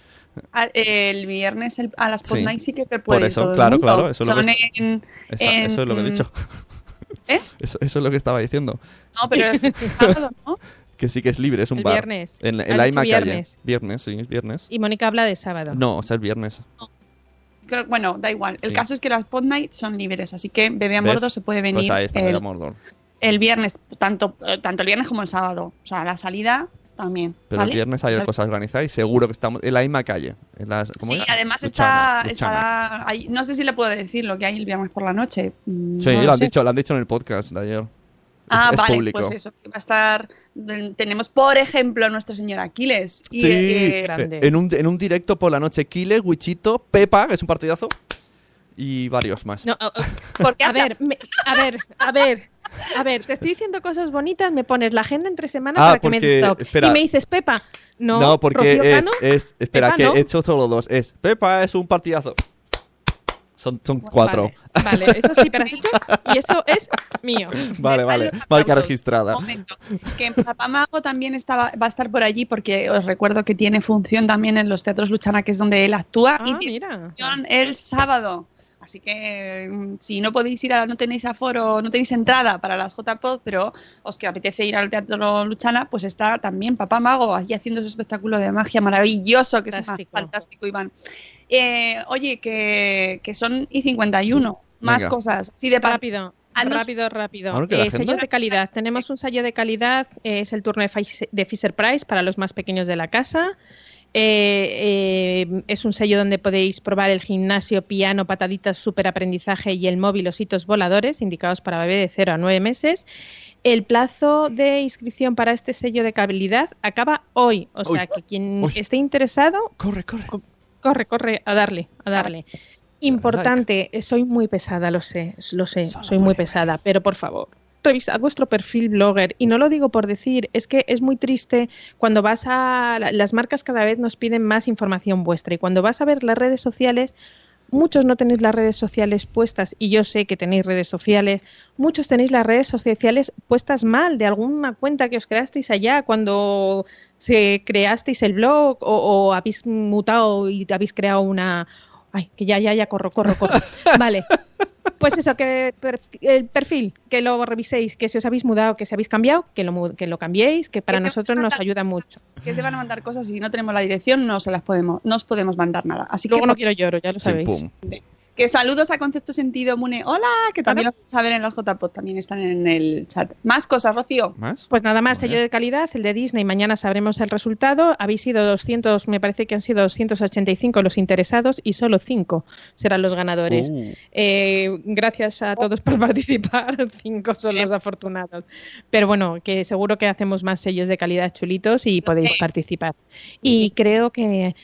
a- El viernes el- a las Spot Sí. Night sí que se Por puede ir eso, todo el claro, mundo. claro, eso es lo Son que- en- Esa- en- eso es lo que he dicho. [LAUGHS] ¿Eh? Eso, eso es lo que estaba diciendo. No, pero es sábado, ¿no? [LAUGHS] Que sí que es libre, es un El bar. viernes. En, la- en la calle. viernes. Viernes, sí, es viernes. Y Mónica habla de sábado. No, o sea, es viernes. Creo- bueno, da igual. El Sí. caso es que las Spot Night son libres, así que Bebé a. Mordor se puede venir Pues ahí está, el, Bebé a Mordor. el viernes, tanto, eh, tanto el viernes como el sábado. O sea, la salida también. Pero ¿vale? el viernes hay O sea, cosas organizadas y seguro que estamos en la misma calle. En las, ¿cómo Sí, era? además Luchana, está, Luchana. estará ahí- no sé si le puedo decir lo que hay el viernes por la noche. mm, Sí, no lo, lo han sé. dicho, lo han dicho en el podcast de ayer. Ah, es, vale, público. pues eso, que va a estar. Tenemos, por ejemplo, a Nuestra Señora Aquiles. Y, Sí, eh, Grande. en un, en un directo por la noche, Kile, Wichito, Pepa, que es un partidazo, y varios más. No, oh, oh, porque a ver, me- a ver, a ver, a ver, te estoy diciendo cosas bonitas, me pones la agenda entre semanas Ah, para que me des top. espera. Y me dices, Pepa, no, No, porque Rocío es, Cano, es. Espera, Pepa, que no. he hecho solo dos. Es Pepa es un partidazo. Son, son cuatro. Vale, vale, eso sí, pero has hecho, y eso es mío. [LAUGHS] Vale, vale. Marca registrada. Un momento. Que Papá Mago también estaba, va a estar por allí porque os recuerdo que tiene función también en los teatros Luchana, que es donde él actúa, Ah, y tiene mira. función el sábado. Así que mm, si no podéis ir, a, no tenéis aforo, no tenéis entrada para las JPod, pero os que apetece ir al teatro Luchana, pues está también Papá Mago allí haciendo ese espectáculo de magia maravilloso, que Fantástico. es fantástico, Iván. Eh, oye, que, que son y 51, más Venga. cosas. Sí, de Rápido, Ah, rápido, rápido. La Eh, sellos de calidad. Tenemos un sello de calidad, eh, es el turno de Fisher Price para los más pequeños de la casa. Eh, eh, es un sello donde podéis probar el gimnasio, piano, pataditas, superaprendizaje y el móvil ositos voladores, indicados para bebé de 0 a 9 meses. El plazo de inscripción para este sello de calidad acaba hoy. O sea que quien esté interesado, Corre, corre. corre, corre, a darle, a darle. Importante, soy muy pesada, lo sé, lo sé, soy muy pesada, pero por favor, revisad vuestro perfil blogger. Y no lo digo por decir, es que es muy triste cuando vas a. la- Las marcas cada vez nos piden más información vuestra y cuando vas a ver las redes sociales. muchos no tenéis las redes sociales puestas y yo sé que tenéis redes sociales, muchos tenéis las redes sociales puestas mal de alguna cuenta que os creasteis allá cuando se creasteis el blog o, o habéis mutado y habéis creado una... Ay, que ya, ya, ya, corro, corro, corro. [LAUGHS] Vale. Pues eso, que per- el perfil, que lo reviséis, que si os habéis mudado, que si habéis cambiado, que lo, que lo cambiéis, que para Que nosotros nos ayuda cosas, mucho. Que se van a mandar cosas y si no tenemos la dirección no se las podemos, no os podemos mandar nada. Así Luego que no quiero lloro, ya lo Sí, sabéis. pum. Que saludos a Concepto Sentido Mune. Hola, que también los vamos a ver en los JPod, también están en el chat. Más cosas, Rocío. ¿Más? Pues nada más, sello de calidad, el de Disney, mañana sabremos el resultado. Habéis sido 200, me parece que han sido 285 los interesados y solo 5 serán los ganadores. Uh. Eh, gracias a todos por participar, [LAUGHS] 5 son los afortunados. Pero bueno, que seguro que hacemos más sellos de calidad chulitos y podéis participar. Y Sí. creo que...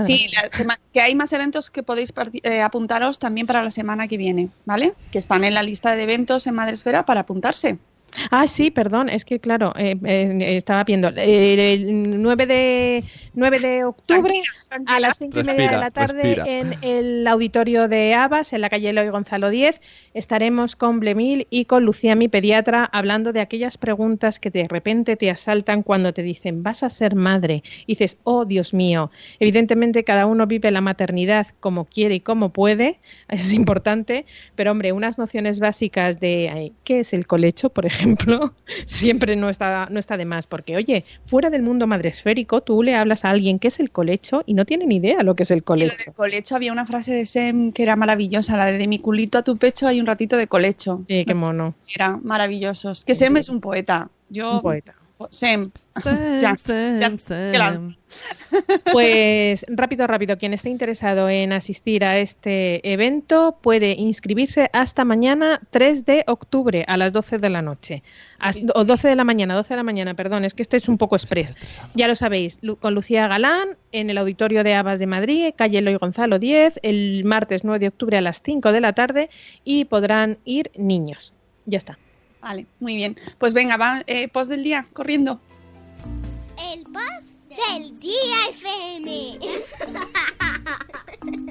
Sí, la que hay más eventos que podéis eh, apuntaros también para la semana que viene, ¿vale? Que están en la lista de eventos en Madresfera para apuntarse. Ah, sí, perdón, es que claro, eh, eh, estaba viendo. eh, el 9 de, 9 de octubre a las 5 y media de la tarde respira. en el auditorio de Abas, en la calle Eloy Gonzalo 10, estaremos con Blemil y con Lucía, mi pediatra, hablando de aquellas preguntas que de repente te asaltan cuando te dicen, vas a ser madre. Y dices, oh Dios mío. Evidentemente cada uno vive la maternidad como quiere y como puede, eso [LAUGHS] es importante, pero hombre, unas nociones básicas de ay, qué es el colecho, por ejemplo, [LAUGHS] siempre no está, no está de más, porque oye, fuera del mundo madresférico, tú le hablas a alguien qué es el colecho y no tiene ni idea lo que es el colecho. del colecho había una frase de Sem que era maravillosa, la de, de mi culito a tu pecho hay un ratito de colecho. Sí, qué mono, Era maravillosos. Que Sem es un poeta. Yo, un poeta. Sem, Ya, ya, claro. Pues rápido, rápido, quien esté interesado en asistir a este evento puede inscribirse hasta mañana 3 de octubre a las 12 de la noche. As- o 12 de la mañana, 12 de la mañana, perdón, es que este es un poco express. Ya lo sabéis, Lu- con Lucía Galán en el Auditorio de Abas de Madrid, calle Eloy Gonzalo 10, el martes 9 de octubre a las 5 de la tarde y podrán ir niños. Ya está. Vale, muy bien. Pues venga, va, eh, post del día, corriendo. El post del día FM.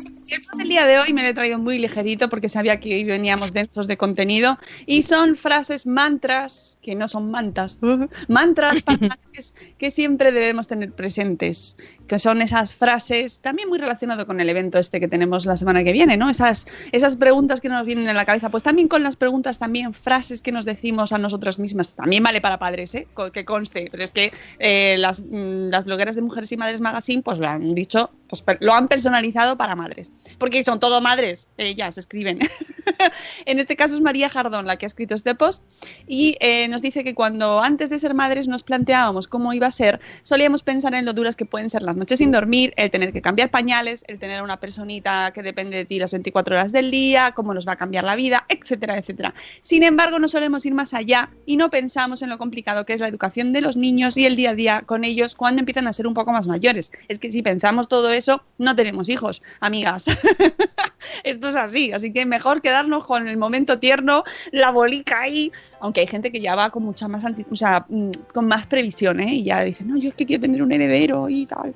[LAUGHS] El post del día de hoy me lo he traído muy ligerito porque sabía que hoy veníamos densos de contenido y son frases mantras, que no son mantas, [LAUGHS] mantras [LAUGHS] que siempre debemos tener presentes, que son esas frases, también muy relacionado con el evento este que tenemos la semana que viene, ¿no? Esas, esas preguntas que nos vienen en la cabeza, pues también con las preguntas, también frases que nos decimos a nosotras mismas, también vale para padres, ¿eh? Que conste, pero es que eh, las, mm, las blogueras de Mujeres y Madres Magazine pues lo han dicho, pues lo han personalizado para madres, porque son todo madres, ellas escriben. [LAUGHS] en este caso es María Jardón la que ha escrito este post y eh, nos dice que cuando antes de ser madres nos planteábamos cómo iba a ser, solíamos pensar en lo duras que pueden ser las noches sin dormir, el tener que cambiar pañales, el tener una personita que depende de ti las 24 horas del día, cómo nos va a cambiar la vida, etcétera, etcétera. Sin embargo, no solemos ir más allá y no pensamos en lo complicado que es la educación de los niños y el día a día con ellos cuando empiezan a ser un poco más mayores. Es que si pensamos todo no tenemos hijos, amigas. [LAUGHS] Esto es así, así que mejor quedarnos con el momento tierno, la bolica ahí, aunque hay gente que ya va con mucha más anti- o sea, mm, con más previsión, ¿eh? Y ya dice, no, yo es que quiero tener un heredero y tal.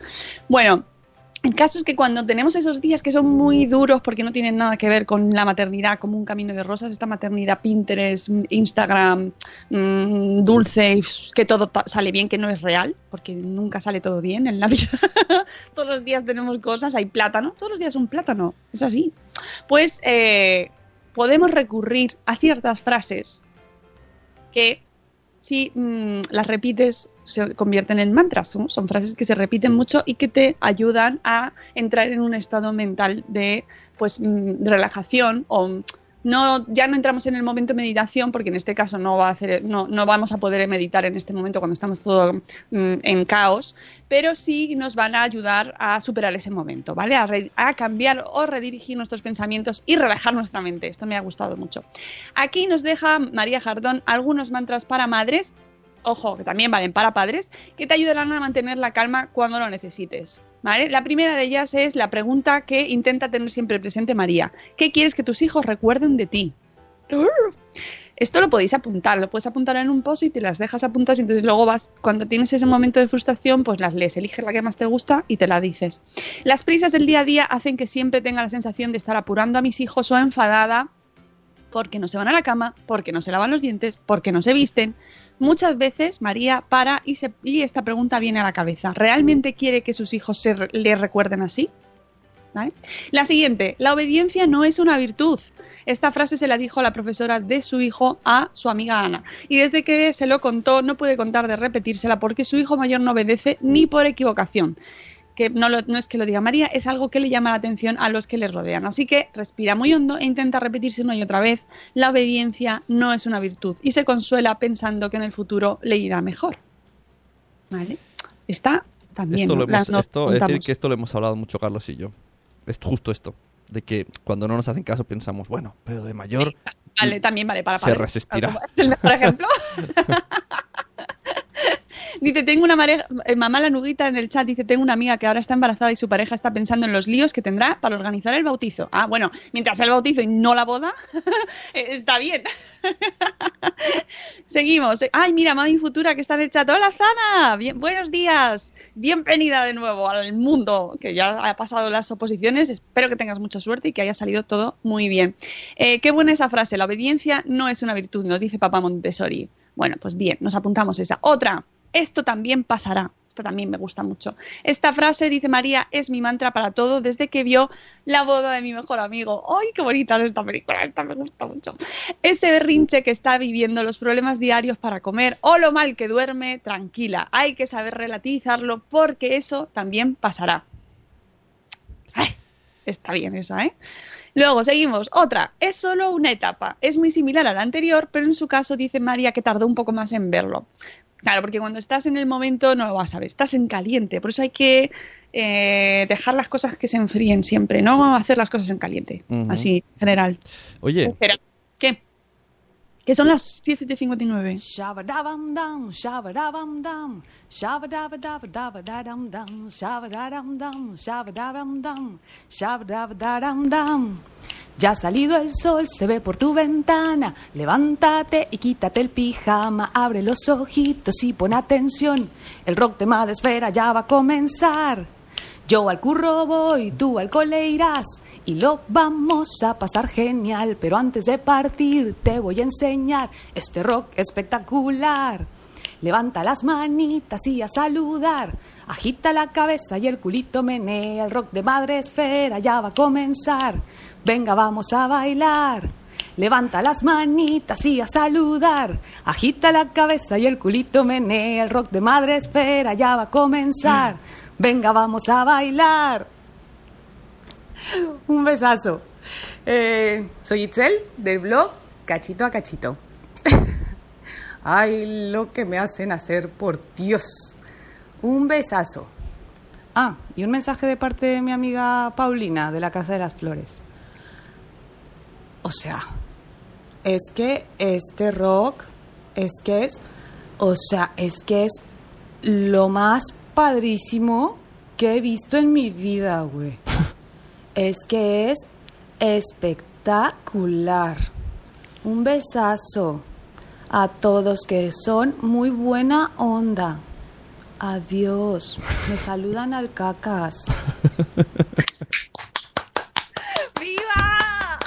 Bueno, el caso es que cuando tenemos esos días que son muy duros porque no tienen nada que ver con la maternidad como un camino de rosas, esta maternidad Pinterest, Instagram, mm, dulce, que todo sale bien, que no es real, porque nunca sale todo bien en la vida. [LAUGHS] todos los días tenemos cosas, hay plátano, todos los días un plátano, es así. Pues eh, podemos recurrir a ciertas frases que si mm, las repites se convierten en mantras, son frases que se repiten mucho y que te ayudan a entrar en un estado mental de pues mm, relajación o mm, no, ya no entramos en el momento de meditación porque en este caso no, va a hacer, no, no vamos a poder meditar en este momento cuando estamos todo mm, en caos, pero sí nos van a ayudar a superar ese momento, ¿vale? A, re- a cambiar o redirigir nuestros pensamientos y relajar nuestra mente. Esto me ha gustado mucho. Aquí nos deja María Jardón algunos mantras para madres, ojo, que también valen para padres, que te ayudarán a mantener la calma cuando lo necesites. ¿vale? La primera de ellas es la pregunta que intenta tener siempre presente María. ¿Qué quieres que tus hijos recuerden de ti? Esto lo podéis apuntar, lo puedes apuntar en un post y te las dejas apuntadas y entonces luego vas, cuando tienes ese momento de frustración, pues las lees, eliges la que más te gusta y te la dices. Las prisas del día a día hacen que siempre tenga la sensación de estar apurando a mis hijos o enfadada porque no se van a la cama, porque no se lavan los dientes, porque no se visten. Muchas veces María para y, esta pregunta viene a la cabeza. ¿Realmente quiere que sus hijos se le recuerden así? ¿Vale? La siguiente, la obediencia no es una virtud. Esta frase se la dijo la profesora de su hijo a su amiga Ana. Y desde que se lo contó, no puede contar de repetírsela porque su hijo mayor no obedece ni por equivocación. Que no, lo- no es que lo diga María, es algo que le llama la atención a los que le rodean. Así que respira muy hondo e intenta repetirse una y otra vez. La obediencia no es una virtud. Y se consuela pensando que en el futuro le irá mejor. ¿Vale? Está también. Esto, lo las hemos, nos esto, es decir, que esto lo hemos hablado mucho Carlos y yo. Es justo esto. De que cuando no nos hacen caso pensamos, bueno, pero de mayor Vale, también vale para se padres. resistirá. Es el mejor ejemplo. [LAUGHS] Dice, tengo una pareja, eh, mamá la nuguita en el chat dice, tengo una amiga que ahora está embarazada y su pareja está pensando en los líos que tendrá para organizar el bautizo. Ah, bueno, mientras el bautizo y no la boda, [LAUGHS] eh, está bien. [LAUGHS] Seguimos. Ay, mira, mami futura que está en el chat. Hola, Zana. Bien, buenos días. Bienvenida de nuevo al mundo, que ya ha pasado las oposiciones. Espero que tengas mucha suerte y que haya salido todo muy bien. Eh, qué buena esa frase. La obediencia no es una virtud, nos dice papá Montessori. Bueno, pues bien, nos apuntamos esa. Otra. Esto también pasará. Esta también me gusta mucho. Esta frase, dice María, es mi mantra para todo desde que vio la boda de mi mejor amigo. ¡Ay, qué bonita es esta película! Esta me gusta mucho. Ese berrinche que está viviendo, los problemas diarios para comer o lo mal que duerme, tranquila. Hay que saber relativizarlo porque eso también pasará. Ay, está bien esa, ¿eh? Luego seguimos. Otra, es solo una etapa. Es muy similar a la anterior, pero en su caso dice María que tardó un poco más en verlo. Claro, porque cuando estás en el momento no lo vas a ver, estás en caliente, por eso hay que eh, dejar las cosas que se enfríen siempre, no hacer las cosas en caliente, así, en general. Oye, ¿qué? Que son las 7.59. Shabba-dabam-dum, shabba-dabam-dum, shabba-dabba-dabba-dabba-dadam-dum, shabba-dadam-dum, shabba-dabam-dum, shabba-dabba-dadam-dum. Ya ha salido el sol, se ve por tu ventana. Levántate y quítate el pijama. Abre los ojitos y pon atención. El rock de Madresfera ya va a comenzar. Yo al curro voy, tú al cole irás y lo vamos a pasar genial. Pero antes de partir te voy a enseñar este rock espectacular. Levanta las manitas y a saludar. Agita la cabeza y el culito menea. El rock de madre esfera ya va a comenzar. Venga, vamos a bailar. Levanta las manitas y a saludar. Agita la cabeza y el culito menea. El rock de madre esfera ya va a comenzar. Venga, vamos a bailar. Un besazo. Eh, soy Itzel del blog Cachito a Cachito. [LAUGHS] Ay, lo que me hacen hacer, por Dios. Un besazo. Ah, y un mensaje de parte de mi amiga Paulina de la Casa de las Flores. O sea, es que este rock, es que es, o sea, es que es lo más padrísimo que he visto en mi vida, güey. [LAUGHS] Es que es espectacular. Un besazo a todos que son muy buena onda. Adiós. Me saludan al cacas. [LAUGHS] ¡Viva!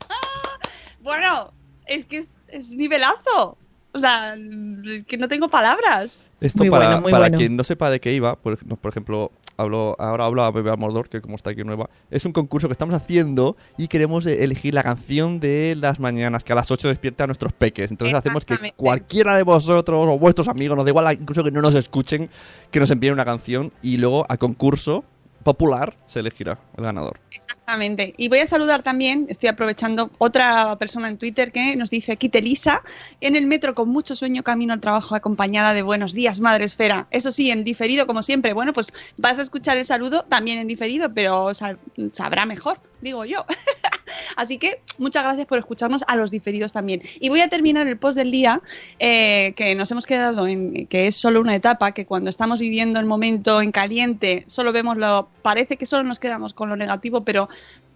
[LAUGHS] bueno, es que es, es nivelazo. O sea, es que no tengo palabras. esto Muy para, bueno, para bueno. quien no sepa de qué iba, por, ej- por ejemplo, hablo, ahora hablo a Bebe Amordor, que como está aquí nueva, es un concurso que estamos haciendo y queremos elegir la canción de las mañanas que a las 8 despierta a nuestros peques. Entonces hacemos que cualquiera de vosotros o vuestros amigos, nos da igual incluso que no nos escuchen, que nos envíen una canción y luego a concurso popular se elegirá el ganador. Exactamente. Y voy a saludar también, estoy aprovechando otra persona en Twitter que nos dice, Quite Lisa, en el metro con mucho sueño camino al trabajo acompañada de buenos días, Madre Esfera. Eso sí, en diferido como siempre. Bueno, pues vas a escuchar el saludo también en diferido, pero sa- sabrá mejor, digo yo. [LAUGHS] Así que muchas gracias por escucharnos a los diferidos también. Y voy a terminar el post del día, eh, que nos hemos quedado en que es solo una etapa, que cuando estamos viviendo el momento en caliente, solo vemos lo, parece que solo nos quedamos con lo negativo, pero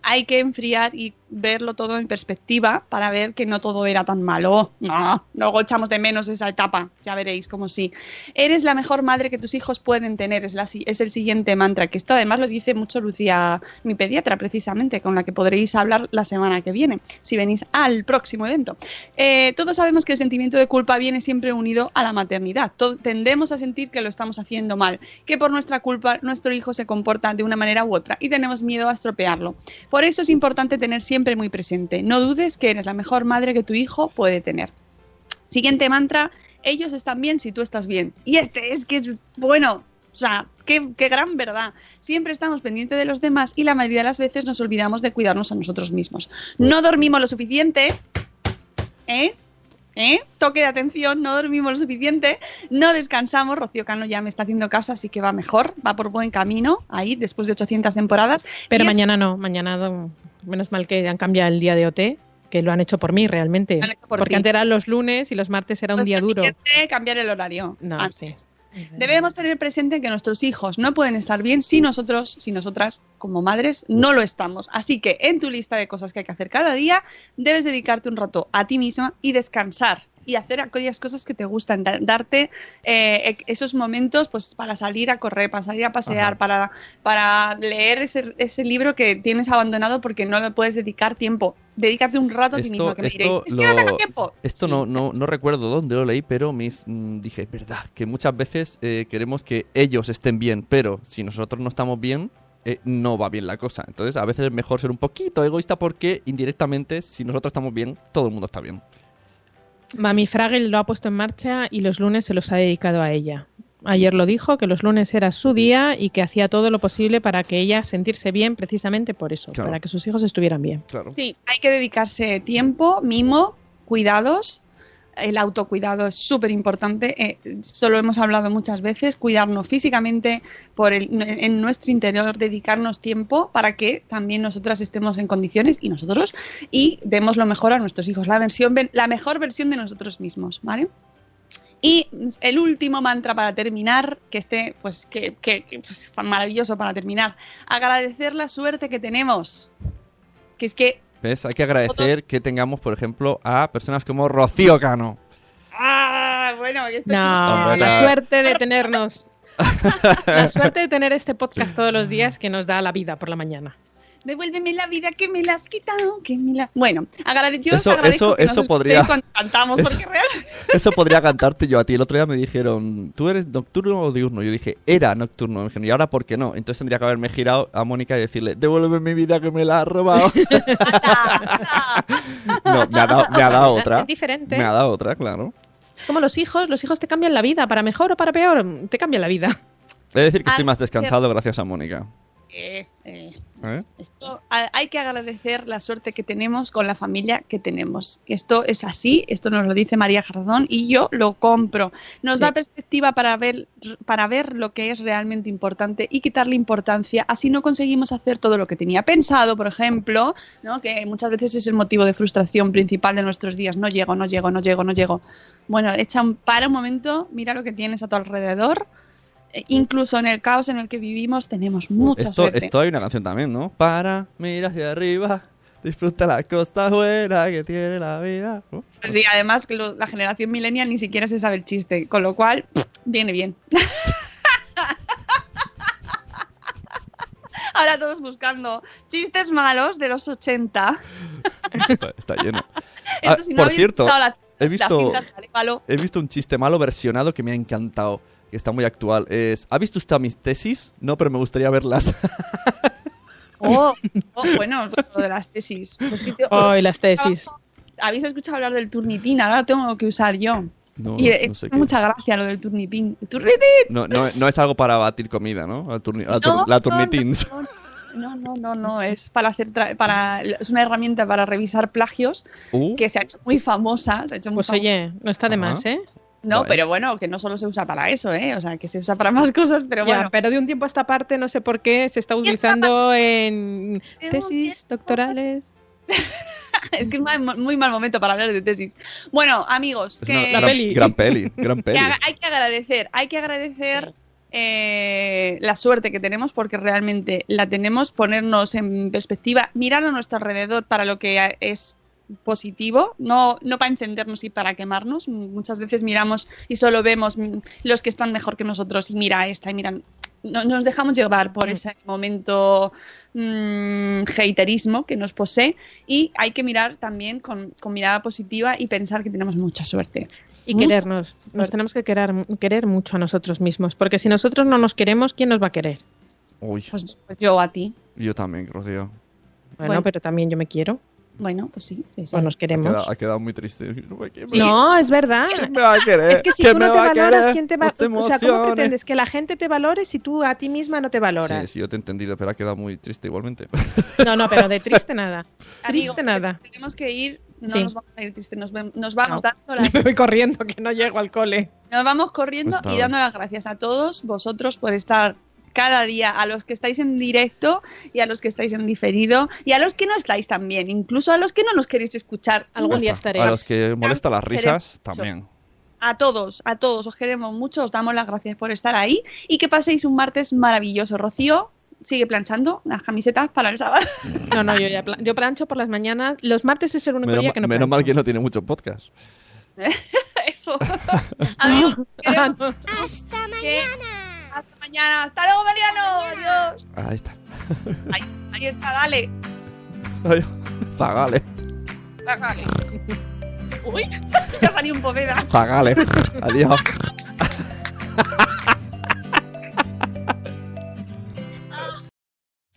hay que enfriar y verlo todo en perspectiva para ver que no todo era tan malo. No, luego echamos de menos esa etapa, ya veréis como sí. Eres la mejor madre que tus hijos pueden tener, es, la es el siguiente mantra, que esto además lo dice mucho Lucía, mi pediatra precisamente, con la que podréis hablar la semana que viene, si venís al próximo evento. Eh, todos sabemos que el sentimiento de culpa viene siempre unido a la maternidad. Tendemos a sentir que lo estamos haciendo mal, que por nuestra culpa nuestro hijo se comporta de una manera u otra y tenemos miedo a estropearlo. Por eso es importante tener siempre muy presente. No dudes que eres la mejor madre que tu hijo puede tener. Siguiente mantra, ellos están bien si tú estás bien. Y este es que es bueno. O sea, qué, qué gran verdad. Siempre estamos pendientes de los demás y la mayoría de las veces nos olvidamos de cuidarnos a nosotros mismos. No dormimos lo suficiente. ¿Eh? ¿Eh? Toque de atención, no dormimos lo suficiente, no descansamos. Rocío Cano ya me está haciendo caso, así que va mejor, va por buen camino ahí, después de 800 temporadas. Pero Y es- mañana no, mañana no. menos mal que han cambiado el día de OT, que lo han hecho por mí realmente. Por Porque ti. antes eran los lunes y los martes era un Pues día duro. cambiar el horario. No, antes. sí. Debemos tener presente que nuestros hijos no pueden estar bien si nosotros, si nosotras, como madres, no lo estamos. Así que en tu lista de cosas que hay que hacer cada día, debes dedicarte un rato a ti misma y descansar y hacer aquellas cosas que te gustan, da- darte eh, e- esos momentos pues para salir a correr, para salir a pasear, Ajá. para, para leer ese, ese libro que tienes abandonado porque no le puedes dedicar tiempo. Dedícate un rato a ti misma, que me diréis, es que no tengo tiempo. Esto Sí, no, no, no recuerdo dónde lo leí, pero mis, mm, dije, es verdad, que muchas veces eh, queremos que ellos estén bien, pero si nosotros no estamos bien, eh, no va bien la cosa. Entonces, a veces es mejor ser un poquito egoísta porque indirectamente, si nosotros estamos bien, todo el mundo está bien. Mami Fragel lo ha puesto en marcha y los lunes se los ha dedicado a ella. Ayer lo dijo, que los lunes era su día y que hacía todo lo posible para que ella sentirse bien precisamente por eso, Claro. para que sus hijos estuvieran bien. Claro. Sí, hay que dedicarse tiempo, mimo, cuidados. El autocuidado es súper importante. Eh, esto lo hemos hablado muchas veces. Cuidarnos físicamente por el, en nuestro interior, dedicarnos tiempo para que también nosotras estemos en condiciones y nosotros y demos lo mejor a nuestros hijos. La, versión, la mejor versión de nosotros mismos, ¿vale? Y el último mantra para terminar, que esté, pues, que, que- que, pues, maravilloso para terminar, agradecer la suerte que tenemos. Que es que ¿Ves? Hay que agradecer que tengamos, por ejemplo, a personas como Rocío Cano. Ah, bueno, esto No, la- suerte de tenernos. [LAUGHS] La suerte de tener este podcast todos los días que nos da la vida por la mañana. Devuélveme la vida que me la has quitado, que me la... Bueno, agrade... yo os Eso- agradezco eso- que eso podría- cuando cantamos, eso- porque real... [LAUGHS] Eso podría cantarte yo a ti. El otro día me dijeron, ¿tú eres nocturno o diurno? Yo dije, era nocturno. Me dijeron, ¿y ahora por qué no? Entonces tendría que haberme girado a Mónica y decirle, devuélveme mi vida que me la has robado. [LAUGHS] no, me ha dado, me ha dado otra. Es diferente. Me ha dado otra, claro. Es como los hijos, los hijos te cambian la vida, para mejor o para peor, te cambian la vida. He de decir que estoy Ah, más descansado gracias a Mónica. Eh, eh, ¿Eh? Esto, hay que agradecer la suerte que tenemos con la familia que tenemos. Esto es así, esto nos lo dice María Jardón y yo lo compro. Nos Sí. da perspectiva para ver, para ver lo que es realmente importante y quitarle importancia. Así no conseguimos hacer todo lo que tenía pensado, por ejemplo, ¿no? que muchas veces es el motivo de frustración principal de nuestros días. No llego, no llego, no llego, no llego. Bueno, echa un, para un momento, mira lo que tienes a tu alrededor. Eh, Incluso en el caos en el que vivimos tenemos mucha Esto, suerte. esto hay una canción también, ¿no? Para, mira hacia arriba, disfruta la costa buena que tiene la vida. ¿no? Sí, además que lo- la generación millennial ni siquiera se sabe el chiste, con lo cual viene bien. [LAUGHS] Ahora todos buscando chistes malos de los 80. Está, está lleno. [LAUGHS] Esto, Ah, si no por cierto, la- he visto-. He visto un chiste malo versionado que me ha encantado, que está muy actual. Es, ¿Ha visto usted mis tesis? No, pero me gustaría verlas. [LAUGHS] Oh, [LAUGHS] oh, bueno, lo de las tesis. Pues que te- Hoy las tesis. Habéis escuchado hablar del turnitín, ahora lo tengo que usar yo. No, y eh, no sé qué. mucha gracia lo del turnitín. Turnitín. No, no, no es algo para batir comida, ¿no? La, turni- la tur- No, la no. No, no, no, no, es para hacer tra- para es una herramienta para revisar plagios Uh, que se ha hecho muy famosa, se ha hecho muy Pues famosa. oye, no está de Ajá. más, ¿eh? No, Vale. pero bueno, que no solo se usa para eso, ¿eh? O sea, que se usa para más [LAUGHS] cosas, pero Ya, bueno. pero de un tiempo a esta parte no sé por qué se está utilizando [LAUGHS] en tesis doctorales. [LAUGHS] es que es mal- muy mal momento para hablar de tesis. Bueno, amigos, es que, una La gran, peli. gran peli, gran hay que agradecer, hay que agradecer eh, la suerte que tenemos, porque realmente la tenemos, ponernos en perspectiva, mirar a nuestro alrededor para lo que es positivo, no, no para encendernos y para quemarnos. Muchas veces miramos y solo vemos mm, los que están mejor que nosotros y mira esta y miran. No, nos dejamos llevar por ese momento mm, haterismo que nos posee y hay que mirar también con, con mirada positiva y pensar que tenemos mucha suerte. Y querernos. Nos tenemos que querer, querer mucho a nosotros mismos. Porque si nosotros no nos queremos, ¿quién nos va a querer? Uy, Pues, pues yo a ti. yo también, Rocío. Bueno, Bueno. pero también yo me quiero. Bueno, pues sí. sí, sí. O nos Ha queremos. quedado, ha quedado muy triste. No me, quiere- No, es verdad. ¿Quién me va a querer? Es que si ¿Quién tú no te va a valoras, querer? ¿quién te va No te O sea, ¿cómo pretendes que la gente te valore si tú a ti misma no te valoras? Sí, sí, yo te he entendido, pero ha quedado muy triste igualmente. No, no, pero de [LAUGHS] triste nada. Amigo, Triste nada. Tenemos que ir, no Sí. nos vamos a ir tristes, nos, nos vamos No. dando [LAUGHS] las Me voy corriendo, que no llego al cole. Nos vamos corriendo Pues y dando las gracias a todos vosotros por estar cada día, a los que estáis en directo y a los que estáis en diferido y a los que no estáis también, incluso a los que no nos queréis escuchar. Algún día estaré. A los que molestan las risas, Queremos. también. A todos, a todos, os queremos mucho, os damos las gracias por estar ahí y que paséis un martes maravilloso. Rocío sigue planchando las camisetas para el sábado. [LAUGHS] No, no, yo ya yo plancho por las mañanas. Los martes es el único Menos, día que no menos mal que no tiene mucho podcast. [LAUGHS] Eso. [LAUGHS] Amigos, Ah. Hasta que- mañana. Hasta mañana. Hasta luego, Mariano. Adiós. Ahí está. Ahí, ahí está, dale. Ay, Zagale. Dale. Uy, [LAUGHS] ya salió un poveda. Zagale. Adiós. [LAUGHS]